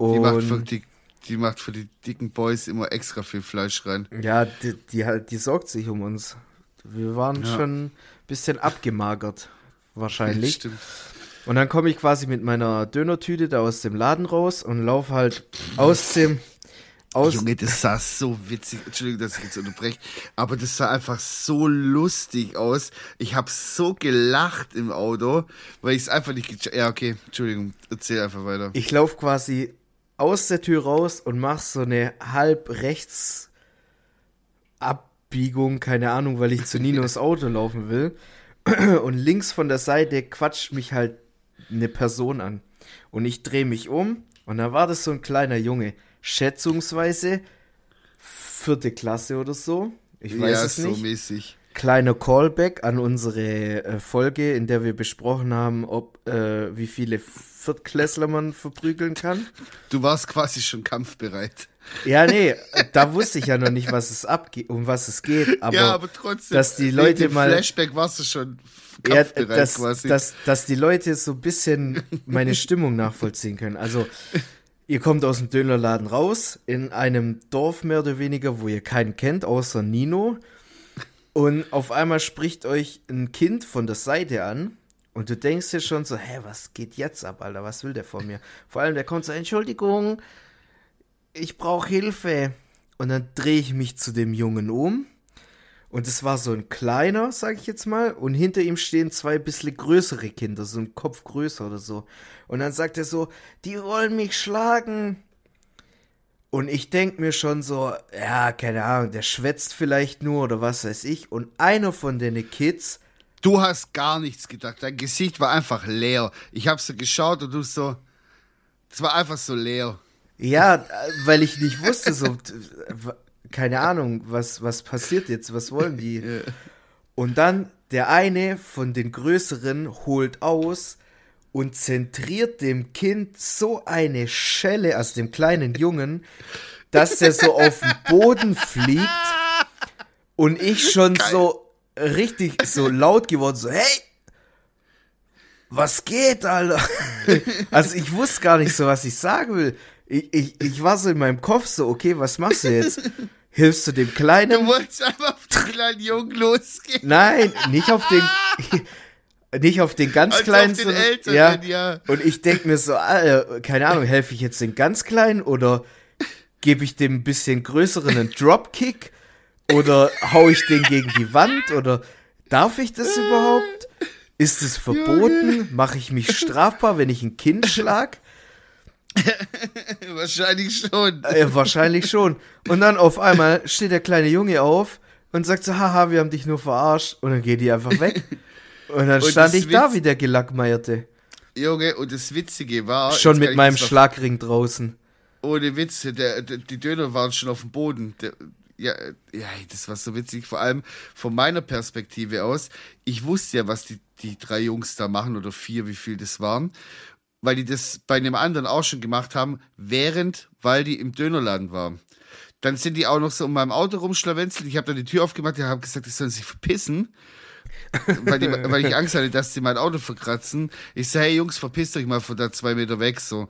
Die Und macht, für die, die macht für die dicken Boys immer extra viel Fleisch rein. Ja, die, die, halt, die sorgt sich um uns. Wir waren Ja. schon ein bisschen abgemagert, wahrscheinlich. Stimmt. Und dann komme ich quasi mit meiner Dönertüte da aus dem Laden raus und laufe halt aus dem. Aus, Junge, das sah so witzig. Entschuldigung, dass ich jetzt unterbreche, aber das sah einfach so lustig aus. Ich habe so gelacht im Auto, weil ich es einfach nicht. Ja, okay, Entschuldigung, erzähl einfach weiter. ich laufe quasi aus der Tür raus und mache so eine halb rechts Abbiegung, keine Ahnung, weil ich zu Ninos Auto laufen will. Und links von der Seite quatscht mich halt eine Person an. Und ich drehe mich um und da war das so ein kleiner Junge. Schätzungsweise vierte Klasse oder so. Ich weiß ja, es so nicht. mäßig. Kleiner Callback an unsere äh, Folge, in der wir besprochen haben, ob äh, wie viele Viertklässler man verprügeln kann. Du warst quasi schon kampfbereit. Ja, nee, da wusste ich ja noch nicht, was es abgeht, um was es geht. Aber, ja, aber trotzdem. dass die Leute mal- Flashback warst du schon ja, kampfbereit dass, quasi. dass, dass die Leute so ein bisschen meine Stimmung nachvollziehen können. Also, ihr kommt aus dem Dönerladen raus, in einem Dorf mehr oder weniger, wo ihr keinen kennt, außer Nino. Und auf einmal spricht euch ein Kind von der Seite an. Und du denkst dir schon so, hä, was geht jetzt ab, Alter? Was will der von mir? Vor allem, der kommt so, Entschuldigung, ich brauche Hilfe. Und dann drehe ich mich zu dem Jungen um. Und es war so ein kleiner, sag ich jetzt mal. Und hinter ihm stehen zwei bisschen größere Kinder, so ein Kopf größer oder so. Und dann sagt er so, die wollen mich schlagen. Und ich denk mir schon so, ja, keine Ahnung, der schwätzt vielleicht nur oder was weiß ich. Und einer von den Kids, Du hast gar nichts gedacht. Dein Gesicht war einfach leer. Ich hab so geschaut und du so. Es war einfach so leer. ja, weil ich nicht wusste, so, keine Ahnung, was, was passiert jetzt, was wollen die? Und dann der eine von den Größeren holt aus und zentriert dem Kind so eine Schelle, also dem kleinen Jungen, dass der so auf den Boden fliegt und ich schon so richtig so laut geworden, so, hey, was geht, Alter? Also ich wusste gar nicht so, was ich sagen will. Ich, ich, ich war so in meinem Kopf so, okay, was machst du jetzt? Hilfst du dem Du Kleinen? wolltest einfach auf den kleinen Jungen losgehen. Nein, nicht auf den, nicht auf den ganz Als kleinen, auf den sondern- Älteren, ja. Und ich denk mir so, Alter, keine Ahnung, helfe ich jetzt den ganz kleinen oder gebe ich dem ein bisschen größeren einen Dropkick oder hau ich den gegen die Wand oder darf ich das überhaupt? Ist es verboten? Mache ich mich strafbar, wenn ich ein Kind schlag? Wahrscheinlich schon. Äh, wahrscheinlich schon. Und dann auf einmal steht der kleine Junge auf, und sagt so, haha, wir haben dich nur verarscht. Und dann geht die einfach weg. Und dann Und stand ich da Witz- wie der Gelackmeierte. Junge, und das Witzige war. Schon mit meinem Schlagring draußen. Ohne Witz, der, der, die Döner waren schon auf dem Boden. Der, ja, ja, das war so witzig. Vor allem von meiner Perspektive aus. Ich wusste ja, was die, die drei Jungs da machen oder vier, wie viel das waren. Weil die das bei einem anderen auch schon gemacht haben, während, weil die im Dönerladen waren. Dann sind die auch noch so um meinem Auto rumschlawenzelt. Ich habe dann die Tür aufgemacht, die haben gesagt, die sollen sich verpissen. Weil, die, weil ich Angst hatte, dass sie mein Auto verkratzen. Ich sage, hey Jungs, verpisst euch mal von da zwei Meter weg. So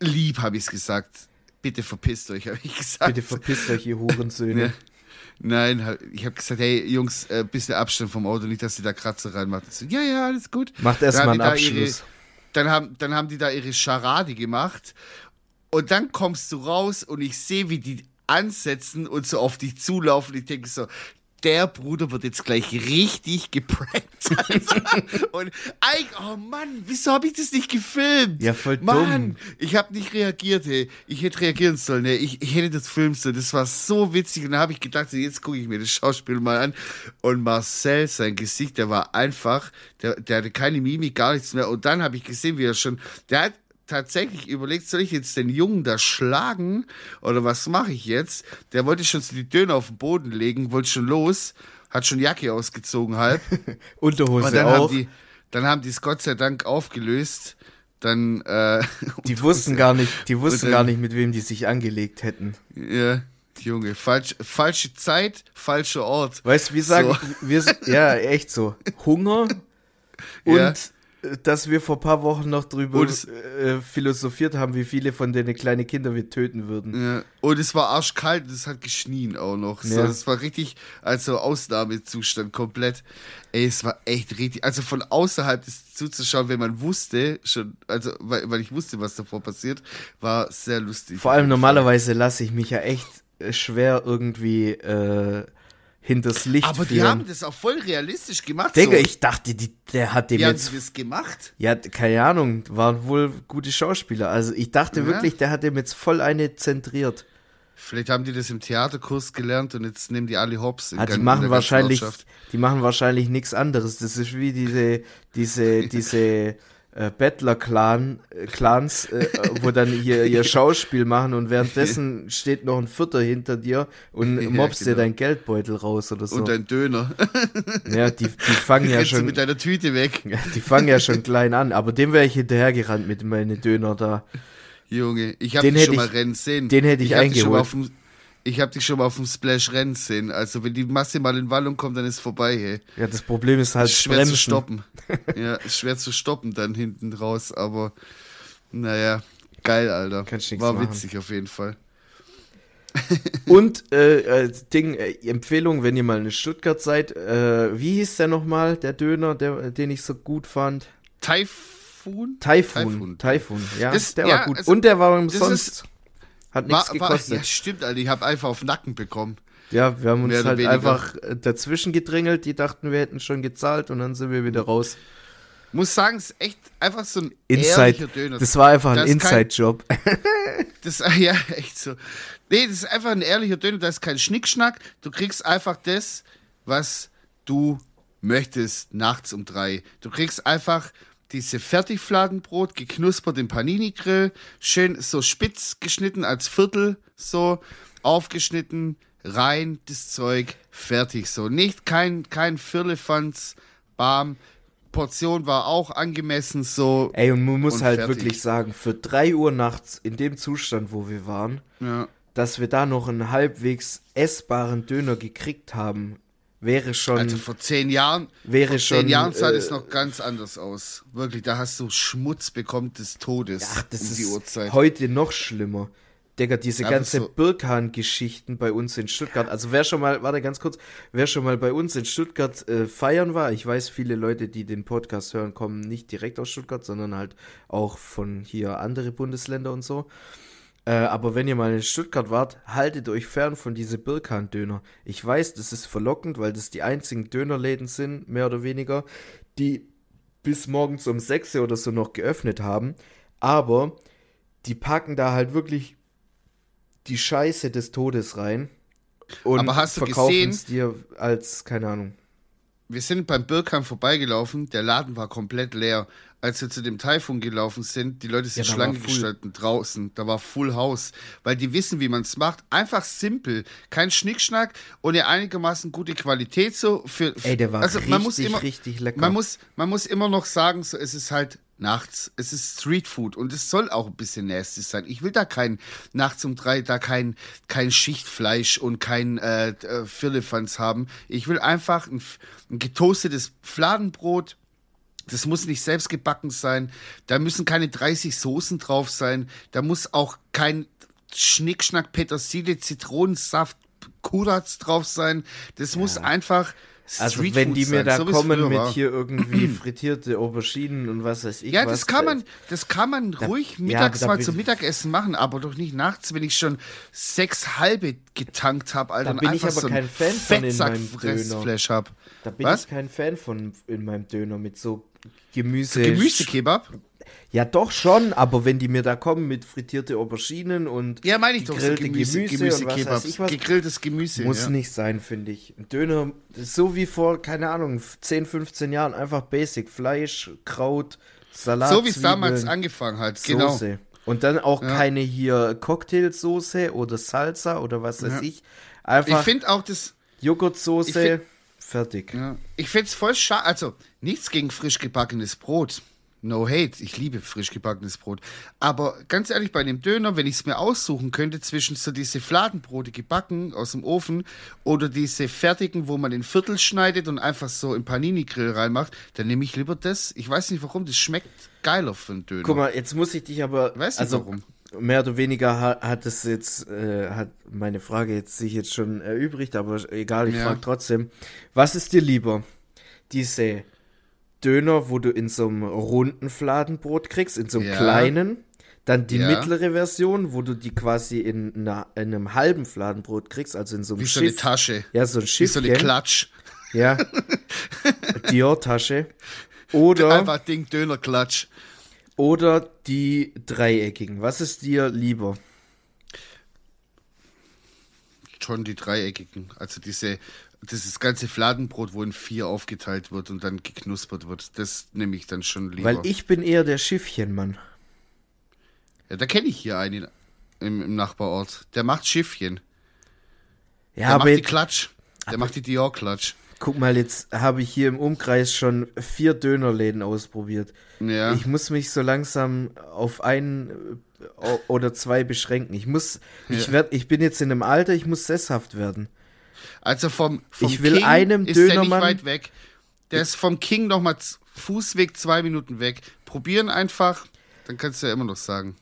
lieb habe ich es gesagt. Bitte verpisst euch, habe ich gesagt. Bitte verpisst euch, ihr Hurensöhne. Ja. Nein, halt, ich habe gesagt, hey Jungs, äh, bisschen Abstand vom Auto, nicht, dass sie da Kratzer reinmachen. So, ja, ja, alles gut. Macht erst Dann mal haben einen ihre- Abschluss. Dann haben, dann haben die da ihre Scharade gemacht. Und dann kommst du raus und ich sehe, wie die ansetzen und so auf dich zulaufen. Ich denke so, der Bruder wird jetzt gleich richtig geprankt. Und eigentlich, oh Mann, wieso habe ich das nicht gefilmt? Ja, voll Mann, dumm. ich habe nicht reagiert, hey. Ich hätte reagieren sollen, hey. ich, ich hätte das filmen sollen. Das war so witzig. Und da habe ich gedacht, jetzt gucke ich mir das Schauspiel mal an. Und Marcel, sein Gesicht, der war einfach, der, der hatte keine Mimik, gar nichts mehr. Und dann habe ich gesehen, wie er schon, der hat tatsächlich überlegt, soll ich jetzt den Jungen da schlagen oder was mache ich jetzt? Der wollte schon die Döner auf den Boden legen, wollte schon los, hat schon Jacke ausgezogen halb. Unterhose Und dann auch. haben die, dann haben die es Gott sei Dank aufgelöst. Dann, äh, die wussten gar nicht, die wussten Und gar dann- nicht, mit wem die sich angelegt hätten. ja, Junge, falsch, falsche Zeit, falscher Ort. Weißt du, wir sagen, So. wir, ja, echt so. Hunger und Ja. Dass wir vor ein paar Wochen noch drüber es- äh, philosophiert haben, wie viele von denen kleine Kinder wir töten würden. Ja. Und es war arschkalt und es hat geschnien auch noch. So, Ja. Das war richtig, also Ausnahmezustand komplett. Ey, es war echt richtig. Also von außerhalb das zuzuschauen, wenn man wusste, schon, also weil, weil ich wusste, was davor passiert, war sehr lustig. Vor allem normalerweise lasse ich mich ja echt äh, schwer irgendwie äh, hinters Licht Aber die führen. haben das auch voll realistisch gemacht. Digga, so. ich dachte, die, der hat dem Wie haben jetzt sie das gemacht? Ja, keine Ahnung, waren wohl gute Schauspieler. Also ich dachte Ja. wirklich, der hat dem jetzt voll eine zentriert. Vielleicht haben die das im Theaterkurs gelernt und jetzt nehmen die alle Hops. in Ah, die machen wahrscheinlich, die machen wahrscheinlich nichts anderes. Das ist wie diese, diese, diese äh, Bettler-Clan, äh, Clans, äh, wo dann hier ihr Schauspiel machen und währenddessen steht noch ein Vierter hinter dir und Ja, mobst dir genau. deinen Geldbeutel raus oder so. Und ein Döner. ja, die, die fangen ja schon, mit deiner Tüte weg. ja, die fangen ja schon klein an. Aber dem wäre ich hinterhergerannt mit meinen Döner da. Junge, ich habe Den dich schon hätte mal ich- rennen sehen. den hätte ich hab dich schon mal eingeholt. auf dem- Ich habe dich schon mal auf dem Splash rennen sehen. Also wenn die Masse mal in Wallung kommt, dann ist vorbei, hey. Ja, das Problem ist halt Ist schwer Bremsen. zu stoppen. ja, ist schwer zu stoppen dann hinten raus, aber naja, geil, Alter. Kannst War machen. witzig auf jeden Fall. Und äh, äh, Ding, äh, Empfehlung, wenn ihr mal in Stuttgart seid, äh, wie hieß der nochmal, der Döner, der, den ich so gut fand? Typhoon? Typhoon. Typhoon, ja, Das- der ja, war gut. also, Und der war umsonst. Hat nichts War, war, gekostet. ja, stimmt, Alter. Ich habe einfach auf Nacken bekommen. ja, wir haben uns halt weniger. einfach äh, dazwischen gedrängelt, die dachten, wir hätten schon gezahlt und dann sind wir wieder raus. Muss sagen, es ist echt einfach so ein Inside, ehrlicher Döner. das war einfach ein Inside-Job. Das ja echt so. Nee, das ist einfach ein ehrlicher Döner, da ist kein Schnickschnack. Du kriegst einfach das, was du möchtest, nachts um drei. Du kriegst einfach diese Fertigfladenbrot, geknuspert im Panini-Grill, schön so spitz geschnitten als Viertel, so aufgeschnitten, rein, das Zeug, fertig. So, nicht kein, kein Firlefanz, bam. Portion war auch angemessen, so. Ey, und man muss Und halt fertig. wirklich sagen, für 3 Uhr nachts, in dem Zustand, wo wir waren, Ja. dass wir da noch einen halbwegs essbaren Döner gekriegt haben, wäre schon, Also vor zehn Jahren, wäre vor schon. zehn Jahren sah äh, das noch ganz anders aus. Wirklich, da hast du Schmutz bekommen des Todes Ach, das um ist die Uhrzeit. heute noch schlimmer. Digga, diese Einfach ganze so- Birkan-Geschichten bei uns in Stuttgart. Also wer schon mal, warte ganz kurz, wer schon mal bei uns in Stuttgart äh, feiern war, ich weiß, viele Leute, die den Podcast hören, kommen nicht direkt aus Stuttgart, sondern halt auch von hier andere Bundesländer und so. Äh, aber wenn ihr mal in Stuttgart wart, haltet euch fern von diese Birkan-Döner. Ich weiß, das ist verlockend, weil das die einzigen Dönerläden sind, mehr oder weniger, die bis morgens um 6 oder so noch geöffnet haben. Aber die packen da halt wirklich die Scheiße des Todes rein. und Aber hast du verkaufen gesehen- es dir als, keine Ahnung. Wir sind beim Birkheim vorbeigelaufen, der Laden war komplett leer. Als wir zu dem Taifun gelaufen sind, die Leute sind Ja, Schlange gestanden draußen. Da war Full House, weil die wissen, wie man es macht. Einfach simpel, kein Schnickschnack und ja einigermaßen gute Qualität so für. Ey, der war also man muss richtig, immer, richtig lecker. Man muss, man muss immer noch sagen, so es ist halt nachts. Es ist Street Food und es soll auch ein bisschen nasty sein. Ich will da kein nachts um drei da kein kein Schichtfleisch und kein äh, äh, Firlefanz haben. Ich will einfach ein, ein getoastetes Fladenbrot. Das muss nicht selbst gebacken sein. Da müssen keine 30 Soßen drauf sein. Da muss auch kein Schnickschnack, Petersilie, Zitronensaft, Kuratz drauf sein. Das muss einfach Also Street wenn Food die mir sein, da so kommen mit hier irgendwie frittierte Auberginen und was weiß ich Ja, was. das kann man, das kann man ruhig mittags da mal zum Mittagessen machen, aber doch nicht nachts, wenn ich schon sechs halbe getankt habe, Alter, Da bin ich aber so kein ein Fan von in meinem Döner. Hab. Da bin Was? ich kein Fan von in meinem Döner mit so Gemüse. Gemüsekebab? Ja, doch schon, aber wenn die mir da kommen mit frittierte Auberginen und Ja, meine ich doch, so gegrillte Gemüse, Gemüse, und was weiß ich was, Gegrilltes Gemüse. muss ja. nicht sein, finde ich. Ein Döner, so wie vor, keine Ahnung, 10, 15 Jahren, einfach basic. Fleisch, Kraut, Salat, So wie es damals angefangen hat, genau. Soße. Und dann auch keine hier Cocktailsoße oder Salsa oder was weiß Ja. ich. Ich Einfach finde auch das, ich Joghurtsoße, fertig. ja, ich finde es voll schade, also nichts gegen frisch gebackenes Brot. No hate, ich liebe frisch gebackenes Brot. Aber ganz ehrlich, bei dem Döner, wenn ich es mir aussuchen könnte zwischen so diese Fladenbrote gebacken aus dem Ofen oder diese fertigen, wo man in Viertel schneidet und einfach so im Panini-Grill reinmacht, dann nehme ich lieber das. Ich weiß nicht warum, das schmeckt geiler für einen Döner. Guck mal, jetzt muss ich dich aber, Weißt du also warum? mehr oder weniger hat, hat es jetzt, äh, hat meine Frage jetzt sich jetzt schon erübrigt, aber egal, ich Ja. frage trotzdem, was ist dir lieber? Diese Döner, wo du in so einem runden Fladenbrot kriegst, in so einem Ja. kleinen, dann die Ja. mittlere Version, wo du die quasi in, einer, in einem halben Fladenbrot kriegst, also in so einem Wie so eine Schiff. Tasche. ja, so ein Wie Schiff. so eine Klatsch. Ja. Dior-Tasche. Oder, Einfach Ding Döner-Klatsch. oder die dreieckigen. Was ist dir lieber? Schon die dreieckigen. Also diese, dieses ganze Fladenbrot, wo in vier aufgeteilt wird und dann geknuspert wird. Das nehme ich dann schon lieber. Weil ich bin eher der Schiffchenmann. ja, da kenne ich hier einen im, im Nachbarort. Der macht Schiffchen. Ja, Der aber macht die Klatsch. Der macht die Dior-Klatsch. guck mal, jetzt habe ich hier im Umkreis schon vier Dönerläden ausprobiert. Ja. Ich muss mich so langsam auf einen oder zwei beschränken. Ich muss, ich Ja. werd, ich bin jetzt in einem Alter, ich muss sesshaft werden. Also vom, vom Ich will King einem ist der nicht Dönermann- weit weg. Der ist vom King nochmal Fußweg zwei Minuten weg. Probieren einfach, dann kannst du ja immer noch sagen.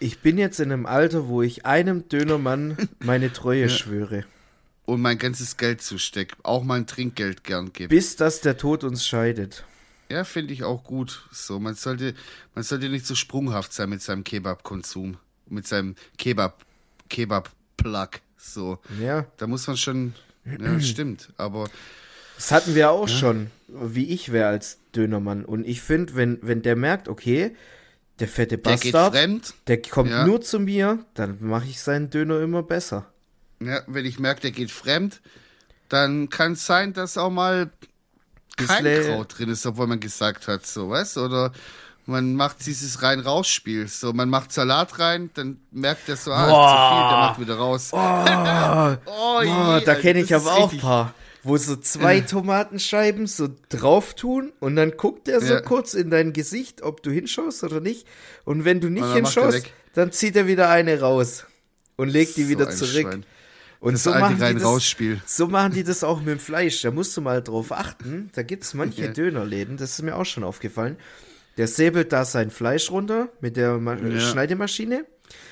Ich bin jetzt in einem Alter, wo ich einem Dönermann meine Treue schwöre. Und mein ganzes Geld zusteck. Auch mein Trinkgeld gern gebe. Bis dass der Tod uns scheidet. Ja, finde ich auch gut. So, man sollte, man sollte nicht so sprunghaft sein mit seinem Kebab-Konsum. Mit seinem Kebab, Kebab-Plug. So. Ja. Da muss man schon, ja, stimmt. Aber Das hatten wir auch schon, wie ich wäre als Dönermann. Und ich finde, wenn, wenn der merkt, okay, der fette der geht Bastard, fremd. der kommt Ja. nur zu mir, dann mache ich seinen Döner immer besser. Ja, wenn ich merke, der geht fremd, dann kann es sein, dass auch mal kein Bissle- Kraut drin ist, obwohl man gesagt hat, so, weißt Oder man macht dieses Rein-Raus-Spiel. So, man macht Salat rein, dann merkt der so, ah, ist zu viel, der macht wieder raus. Oh, je, Oh, da Alter, kenne ich aber auch ein paar, wo so zwei Tomatenscheiben so drauf tun und dann guckt er so Ja. kurz in dein Gesicht, ob du hinschaust oder nicht. Und wenn du nicht er hinschaust, dann zieht er wieder eine raus und legt die So wieder zurück. Schwein. Und Das so alte machen, die das, Rein-Raus-Spiel. so machen die das auch mit dem Fleisch. Da musst du mal drauf achten. Da gibt es manche Ja. Dönerläden, das ist mir auch schon aufgefallen. Der säbelt da sein Fleisch runter mit der Ma Ja. Schneidemaschine.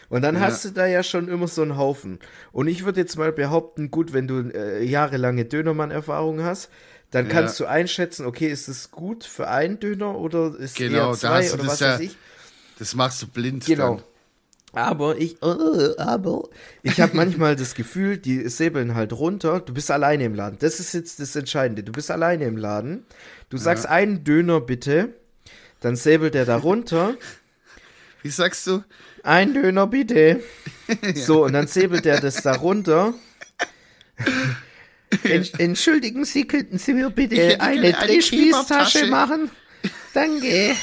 Und dann hast du da ja schon immer so einen Haufen. Und ich würde jetzt mal behaupten, gut, wenn du äh, jahrelange Dönermann-Erfahrung hast, dann Ja. kannst du einschätzen, okay, ist es gut für einen Döner oder ist Genau, eher zwei oder das was ja- weiß ich. Das machst du blind. Genau. Dann. Aber ich, äh, aber ich habe manchmal das Gefühl, die säbeln halt runter. Du bist alleine im Laden. Das ist jetzt das Entscheidende. Du bist alleine im Laden. Du sagst einen Döner bitte, dann säbelt der da runter. Wie sagst du? Ein Döner bitte. So, und dann säbelt der das da runter. Ent- Entschuldigen Sie, könnten Sie mir bitte eine eine Drehspießtasche machen? Danke.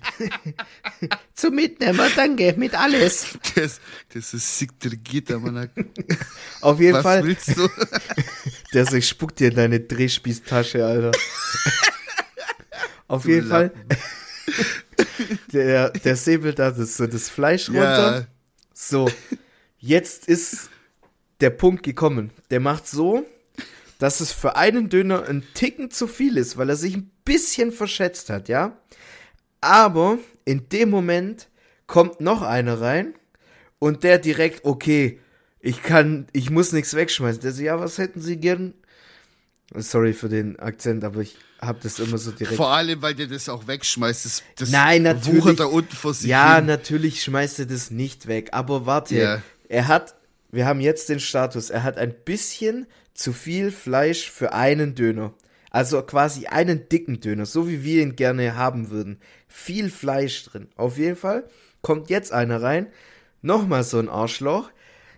Zum Mitnehmen, danke, mit alles. Das, das ist sick der Gitter, Mann. Auf jeden Was Fall, willst du? der sich spuckt dir in deine Drehspießtasche, Alter. Auf Du jeden Fall, Lappen. der, der säbelt da das, so das Fleisch runter. Ja, So, jetzt ist der Punkt gekommen. Der macht so, dass es für einen Döner ein Ticken zu viel ist, weil er sich ein bisschen verschätzt hat, ja? Aber in dem Moment kommt noch einer rein und der direkt, okay, ich kann, ich muss nichts wegschmeißen. Der so, ja, was hätten Sie gern? Sorry für den Akzent, aber ich habe das immer so direkt. vor allem, weil der das auch wegschmeißt. Das, das Nein, natürlich. wuchert da unten vor sich Ja, hin. natürlich schmeißt er das nicht weg. Aber warte, Ja. er hat, wir haben jetzt den Status, er hat ein bisschen zu viel Fleisch für einen Döner. Also quasi einen dicken Döner, so wie wir ihn gerne haben würden. Viel Fleisch drin. Auf jeden Fall kommt jetzt einer rein, nochmal so ein Arschloch.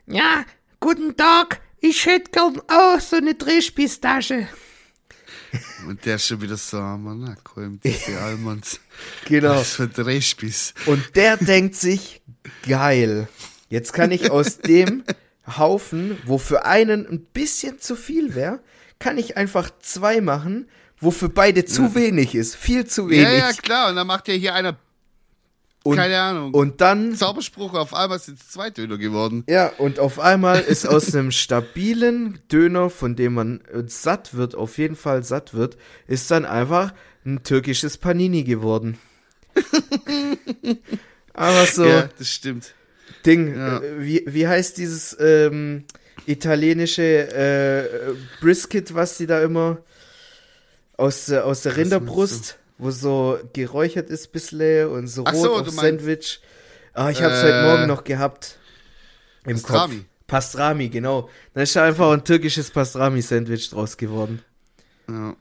Ja, guten Tag, ich hätte gern auch so eine Drehspießtasche. Und der ist schon wieder so, ah, Mann, na, komm, diese Almans. Genau. Was für ein Drehspieß. Und der denkt sich, geil, jetzt kann ich aus dem Haufen, wo für einen ein bisschen zu viel wäre, kann ich einfach zwei machen, wo für beide zu wenig ist. Viel zu wenig. Ja, ja, klar. Und dann macht ja hier einer, und, keine Ahnung, und dann, Zauberspruch, auf einmal sind es zwei Döner geworden. ja, und auf einmal ist aus einem stabilen Döner, von dem man äh, satt wird, auf jeden Fall satt wird, ist dann einfach ein türkisches Panini geworden. Aber so. Ja, das stimmt. Ding, Ja. äh, wie, wie heißt dieses ähm, italienische äh, Brisket, was die da immer aus, der- aus der Rinderbrust, wo so geräuchert ist bissle und so Ach rot so, auf Sandwich. Ah, ich hab's Äh, heute Morgen noch gehabt. Im Pastrami. Kopf. Pastrami, genau. Da ist ja einfach ein türkisches Pastrami-Sandwich draus geworden. Ja.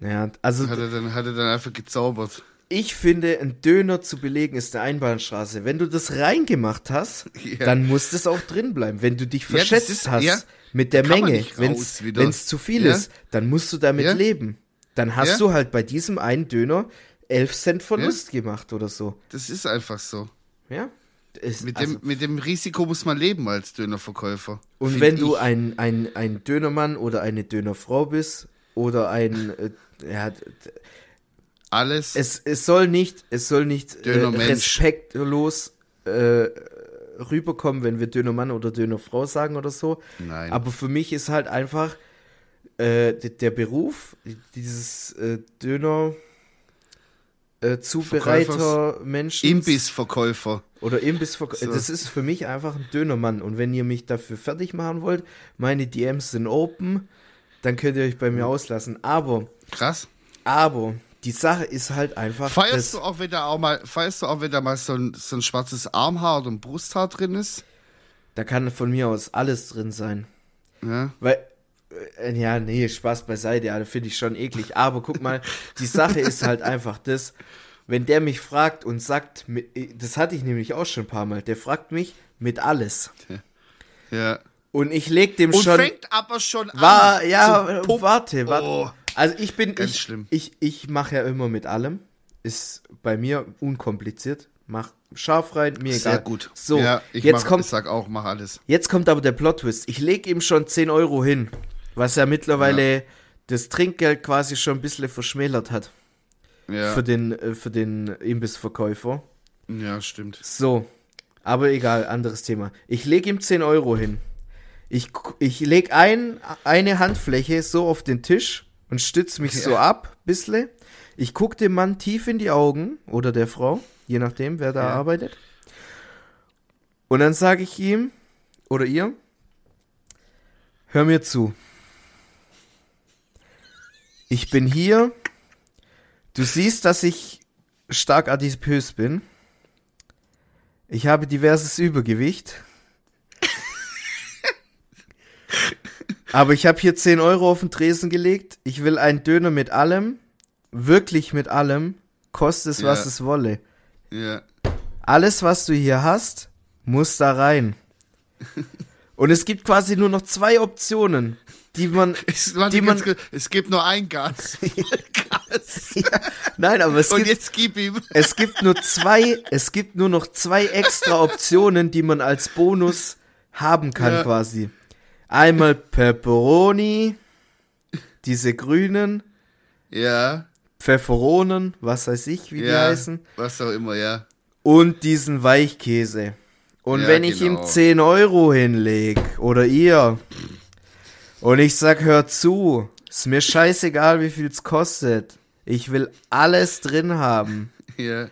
Ja, also Hat er dann, hat er dann einfach gezaubert. Ich finde, ein Döner zu belegen ist eine Einbahnstraße. Wenn du das reingemacht hast, Ja. dann muss das auch drin bleiben. Wenn du dich Ja, verschätzt ist- hast ja, mit der Menge, wenn es zu viel Ja. ist, dann musst du damit Ja. leben. Dann hast Ja. du halt bei diesem einen Döner 11 Cent Verlust gemacht oder so. Das ist einfach so. Ja. Es, Mit, also, dem, mit dem Risiko muss man leben als Dönerverkäufer. und wenn du ich. ein, ein, ein Dönermann oder eine Dönerfrau bist oder ein äh, ja, alles. es, es soll nicht, es soll nicht äh, respektlos äh, rüberkommen, wenn wir Dönermann oder Dönerfrau sagen oder so. Nein. Aber für mich ist halt einfach äh, der Beruf, dieses äh, Döner äh, Zubereiter Menschen Imbissverkäufer. oder Imbissverk So. das ist für mich einfach ein Dönermann und wenn ihr mich dafür fertig machen wollt, meine DMs sind open, dann könnt ihr euch bei mir auslassen, aber Krass. aber die Sache ist halt einfach Feierst du auch, wenn da auch mal, feierst du auch, wenn da mal so ein, so ein schwarzes Armhaar oder ein Brusthaar drin ist? Da kann von mir aus alles drin sein. Ja. Weil, äh, ja, nee, Spaß beiseite, ja, finde ich schon eklig. Aber guck mal, die Sache ist halt einfach das, wenn der mich fragt und sagt, äh, das hatte ich nämlich auch schon ein paar Mal, der fragt mich mit alles. Ja. Und ich leg dem Und schon. fängt aber schon War, an. ja, warte, warte. Oh. Also ich bin, Ganz ich, schlimm. ich, ich mache ja immer mit allem. Ist bei mir unkompliziert. Mach scharf rein, mir egal. Sehr gut. So, ja, ich, jetzt mach, kommt ich sag auch, mach alles. Jetzt kommt aber der Plot-Twist. Ich lege ihm schon 10 Euro hin, was ja mittlerweile das Trinkgeld quasi schon ein bisschen verschmälert hat Ja, für, den, äh, für den Imbissverkäufer. ja stimmt. So, aber egal, anderes Thema. Ich lege ihm 10 Euro hin. Ich, ich lege ein, eine Handfläche so auf den Tisch und stütze mich so ab, bissle. Ich gucke dem Mann tief in die Augen oder der Frau, je nachdem, wer da Ja. arbeitet. Und dann sage ich ihm oder ihr, hör mir zu. Ich bin hier. Du siehst, dass ich stark adipös bin. Ich habe diverses Übergewicht. Aber ich habe hier 10 Euro auf den Tresen gelegt. Ich will einen Döner mit allem. Wirklich mit allem. Koste es, was Ja. es wolle. Ja. Alles, was du hier hast, muss da rein. Und es gibt quasi nur noch zwei Optionen, die man, Es, die man, ganz es gibt nur ein Gas. Gas. nein, aber es Und gibt, jetzt gib ihm. es gibt nur zwei, es gibt nur noch zwei extra Optionen, die man als Bonus haben kann Ja. quasi. Einmal Pepperoni, diese grünen, Ja, Pfefferonen, was weiß ich, wie die ja. heißen, Was auch immer, ja. und diesen Weichkäse. Und Ja, wenn ich ihm genau. 10 Euro hinleg, oder ihr, und ich sag, hör zu, ist mir scheißegal, wie viel es kostet. Ich will alles drin haben. Ja.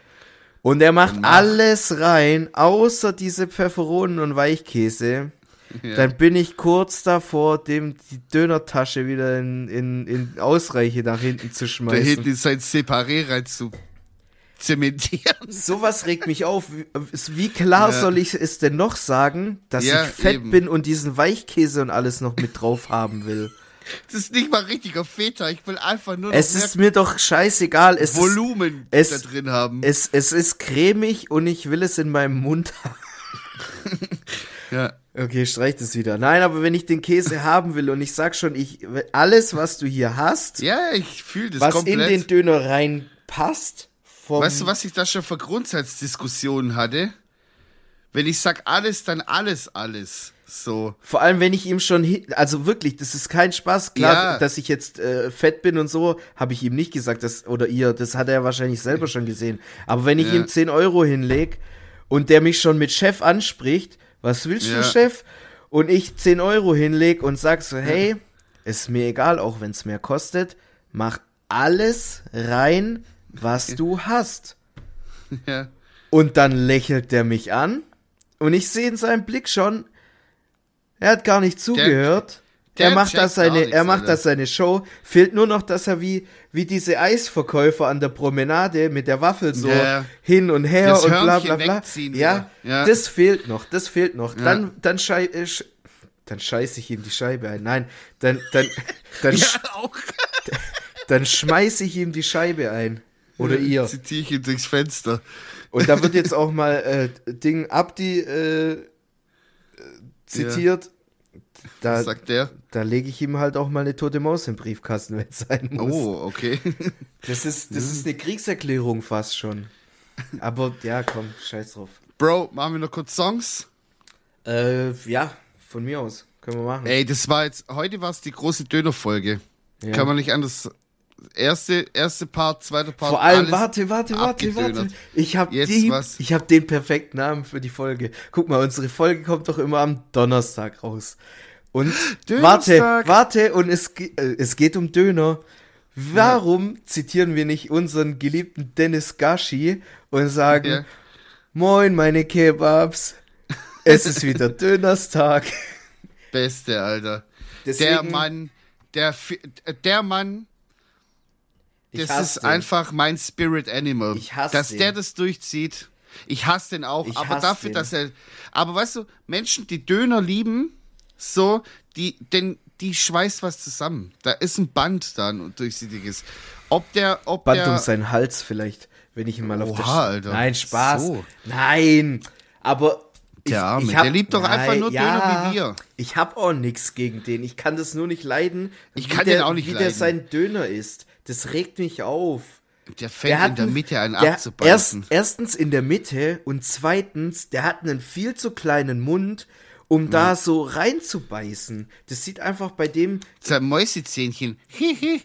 Und er macht mach. alles rein, außer diese Pfefferonen und Weichkäse. Ja. Dann bin ich kurz davor, dem die Dönertasche wieder in, in, in Ausreiche nach hinten zu da schmeißen. hinten ist sein Separé rein zu zementieren. Sowas regt mich auf. Wie, klar Ja. soll ich es denn noch sagen, dass Ja, ich fett eben. bin und diesen Weichkäse und alles noch mit drauf haben will? Das ist nicht mal richtiger Feta. Ich will einfach nur noch Es ist mir doch scheißegal. Es ist, Volumen es- da drin haben. es, es ist cremig und ich will es in meinem Mund haben. ja. Okay, streich das wieder. Nein, aber wenn ich den Käse haben will und ich sag schon, ich alles, was du hier hast, ja, ich fühle das was komplett. in den Döner reinpasst, vom, weißt du, was ich da schon für Grundsatzdiskussionen hatte? Wenn ich sag alles, dann alles, alles. So. Vor allem, wenn ich ihm schon, also wirklich, das ist kein Spaß. Klar, Ja. dass ich jetzt äh, fett bin und so, habe ich ihm nicht gesagt, das, oder ihr, das hat er wahrscheinlich selber schon gesehen. Aber wenn ich Ja. ihm 10 Euro hinleg und der mich schon mit Chef anspricht, was willst Ja. du, Chef? Und ich 10 Euro hinleg und sag so, hey, ist mir egal, auch wenn es mehr kostet, mach alles rein, was du hast. Ja. Und dann lächelt der mich an und ich sehe in seinem Blick schon, er hat gar nicht zugehört. Der er macht checkt da seine, nichts, er macht Alter. da seine Show. Fehlt nur noch, dass er wie, wie diese Eisverkäufer an der Promenade mit der Waffel so Ja. hin und her Das und bla bla bla. Ja. Ja. das fehlt noch, das fehlt noch. Ja. Dann, dann schei, äh, dann scheiße ich ihm die Scheibe ein. Nein, dann, dann, dann, Ja, auch. dann schmeiße ich ihm die Scheibe ein. Oder ihr. Zitiere ich ihn durchs Fenster. Und da wird jetzt auch mal äh, Ding Abdi äh, äh, zitiert. Da, sagt der? da lege ich ihm halt auch mal eine tote Maus im Briefkasten, wenn es sein muss. Oh, okay. Das ist, das ist eine Kriegserklärung fast schon. Aber ja, komm, scheiß drauf. Bro, machen wir noch kurz Songs? Äh, ja, von mir aus. Können wir machen. Ey, das war jetzt, heute war es die große Dönerfolge. Ja. Kann man nicht anders. Erste, erste Part, zweiter Part. Vor allem, warte, warte, warte, warte. Ich habe ich habe den perfekten Namen für die Folge. Guck mal, unsere Folge kommt doch immer am Donnerstag raus. Und warte, Dönerstag. warte, und es, äh, es geht um Döner. Warum zitieren wir nicht unseren geliebten Dennis Gashi und sagen, Ja. moin meine Kebabs, es ist wieder Dönerstag. Beste, Alter. Der Deswegen- Mann, der, der Mann, das ist den. einfach mein Spirit Animal. Ich hasse Dass den. der das durchzieht. Ich hasse den auch, Ich aber dafür, den. dass er. Aber weißt du, Menschen, die Döner lieben, so, die, denn die schweißt was zusammen. Da ist ein Band da, ein durchsichtiges. Ob der, ob Band der. um seinen Hals vielleicht, wenn ich ihn mal auf der Oha, Alter. Nein, Spaß. So. Nein, aber ich, Der Arme, hab, der liebt doch einfach nur Döner wie wir. Ich hab auch nichts gegen den. Ich kann das nur nicht leiden. Ich wie kann der, den auch nicht wie der leiden. sein Döner ist. Das regt mich auf. Der fängt in der Mitte einen der, abzubeißen. Erst, erstens in der Mitte und zweitens, der hat einen viel zu kleinen Mund, um da so reinzubeißen. Das sieht einfach bei dem, Sein Mäusezähnchen.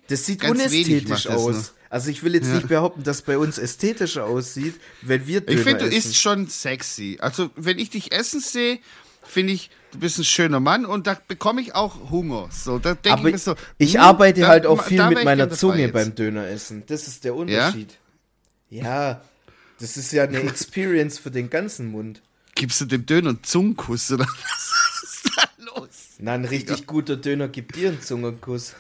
Das sieht Ganz unästhetisch das aus. nur. Also ich will jetzt nicht behaupten, dass bei uns ästhetischer aussieht, wenn wir Döner Ich finde, du isst schon sexy. Also, wenn ich dich essen sehe, finde ich, du bist ein schöner Mann und da bekomme ich auch Hunger. So, da denke ich mir so. ich hm, arbeite da- halt auch viel mit meiner Zunge beim Döneressen. Das ist der Unterschied. Ja? das ist ja eine Experience für den ganzen Mund. Gibst du dem Döner einen Zungenkuss oder was ist da los? Na, ein richtig guter Döner gibt dir einen Zungenkuss.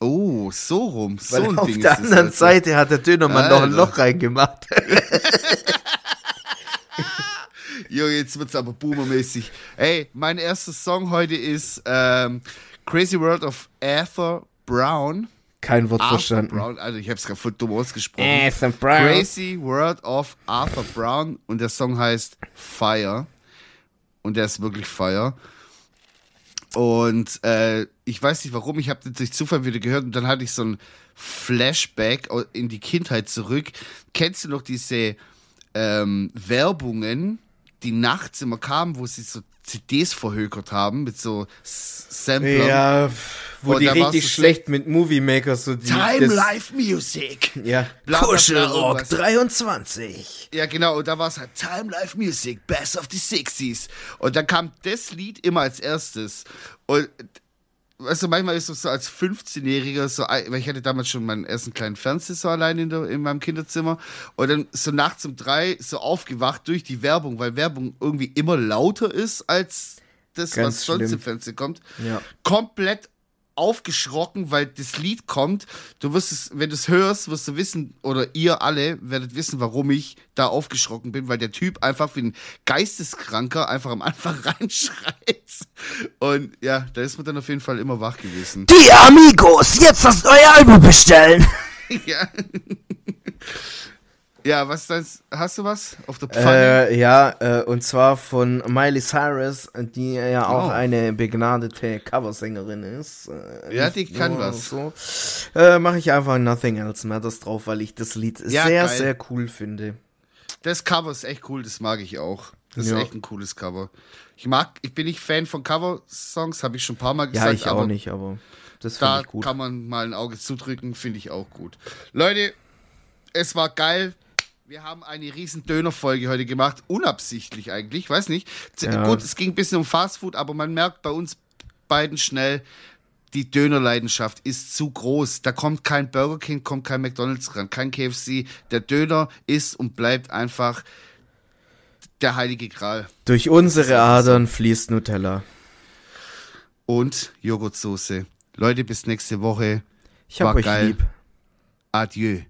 Oh, so rum. So Weil ein auf Ding der anderen also. Seite hat der Dönermann noch ein Alter. Loch reingemacht. Jo, jetzt wird's aber boomermäßig. Ey, mein erster Song heute ist ähm, Crazy World of Arthur Brown. Kein Wort Arthur verstanden. Brown, also ich hab's gerade voll dumm ausgesprochen. Arthur Brown. Crazy World of Arthur Brown und der Song heißt Fire. Und der ist wirklich Fire. Und äh, ich weiß nicht warum, ich habe das durch Zufall wieder gehört und dann hatte ich so ein Flashback in die Kindheit zurück. Kennst du noch diese ähm, Werbungen, die nachts immer kamen, wo sie so CDs verhökert haben mit so Samplern? Ja, wo Und die richtig so schlecht mit Movie Maker so die Time Life Music. Ja, Kuschelrock irgendwas. 23. Ja, genau, und da war es halt Time Life Music, Best of the 60s. Und dann kam das Lied immer als erstes. Und weißt du, manchmal ist es so als 15-Jähriger, so, weil ich hatte damals schon meinen ersten kleinen Fernseher so allein in, der, in meinem Kinderzimmer. Und dann so nachts um drei so aufgewacht durch die Werbung, weil Werbung irgendwie immer lauter ist als das, Ganz was sonst schlimm. im Fernsehen kommt. Ja. Komplett aufgeschrocken, weil das Lied kommt. Du wirst es, wenn du es hörst, wirst du wissen, oder ihr alle werdet wissen, warum ich da aufgeschrocken bin, weil der Typ einfach wie ein Geisteskranker einfach am Anfang reinschreit. Und ja, da ist man dann auf jeden Fall immer wach gewesen. Die Amigos, jetzt das neue Album bestellen. ja. Ja, was ist das? Hast du was auf der Pfanne? Äh, ja, äh, und zwar von Miley Cyrus, die ja auch Oh. eine begnadete Coversängerin ist. Äh, Ja, die kann was. So. Äh, Mache ich einfach Nothing Else Matters drauf, weil ich das Lied Ja, sehr, geil. sehr cool finde. Das Cover ist echt cool, das mag ich auch. Das Ja. ist echt ein cooles Cover. Ich mag, ich bin nicht Fan von Cover-Songs, habe ich schon ein paar Mal Ja, gesagt. ich aber auch nicht, aber das finde Da ich gut. kann man mal ein Auge zudrücken, finde ich auch gut. Leute, es war geil. Wir haben eine riesen Dönerfolge heute gemacht, unabsichtlich eigentlich, weiß nicht. Ja. Gut, es ging ein bisschen um Fastfood, aber man merkt bei uns beiden schnell, die Dönerleidenschaft ist zu groß. Da kommt kein Burger King, kommt kein McDonald's ran, kein KFC. Der Döner ist und bleibt einfach der heilige Gral. Durch unsere Adern fließt Nutella. Und Joghurtsoße. Leute, bis nächste Woche. Ich hab War euch geil. lieb. Adieu.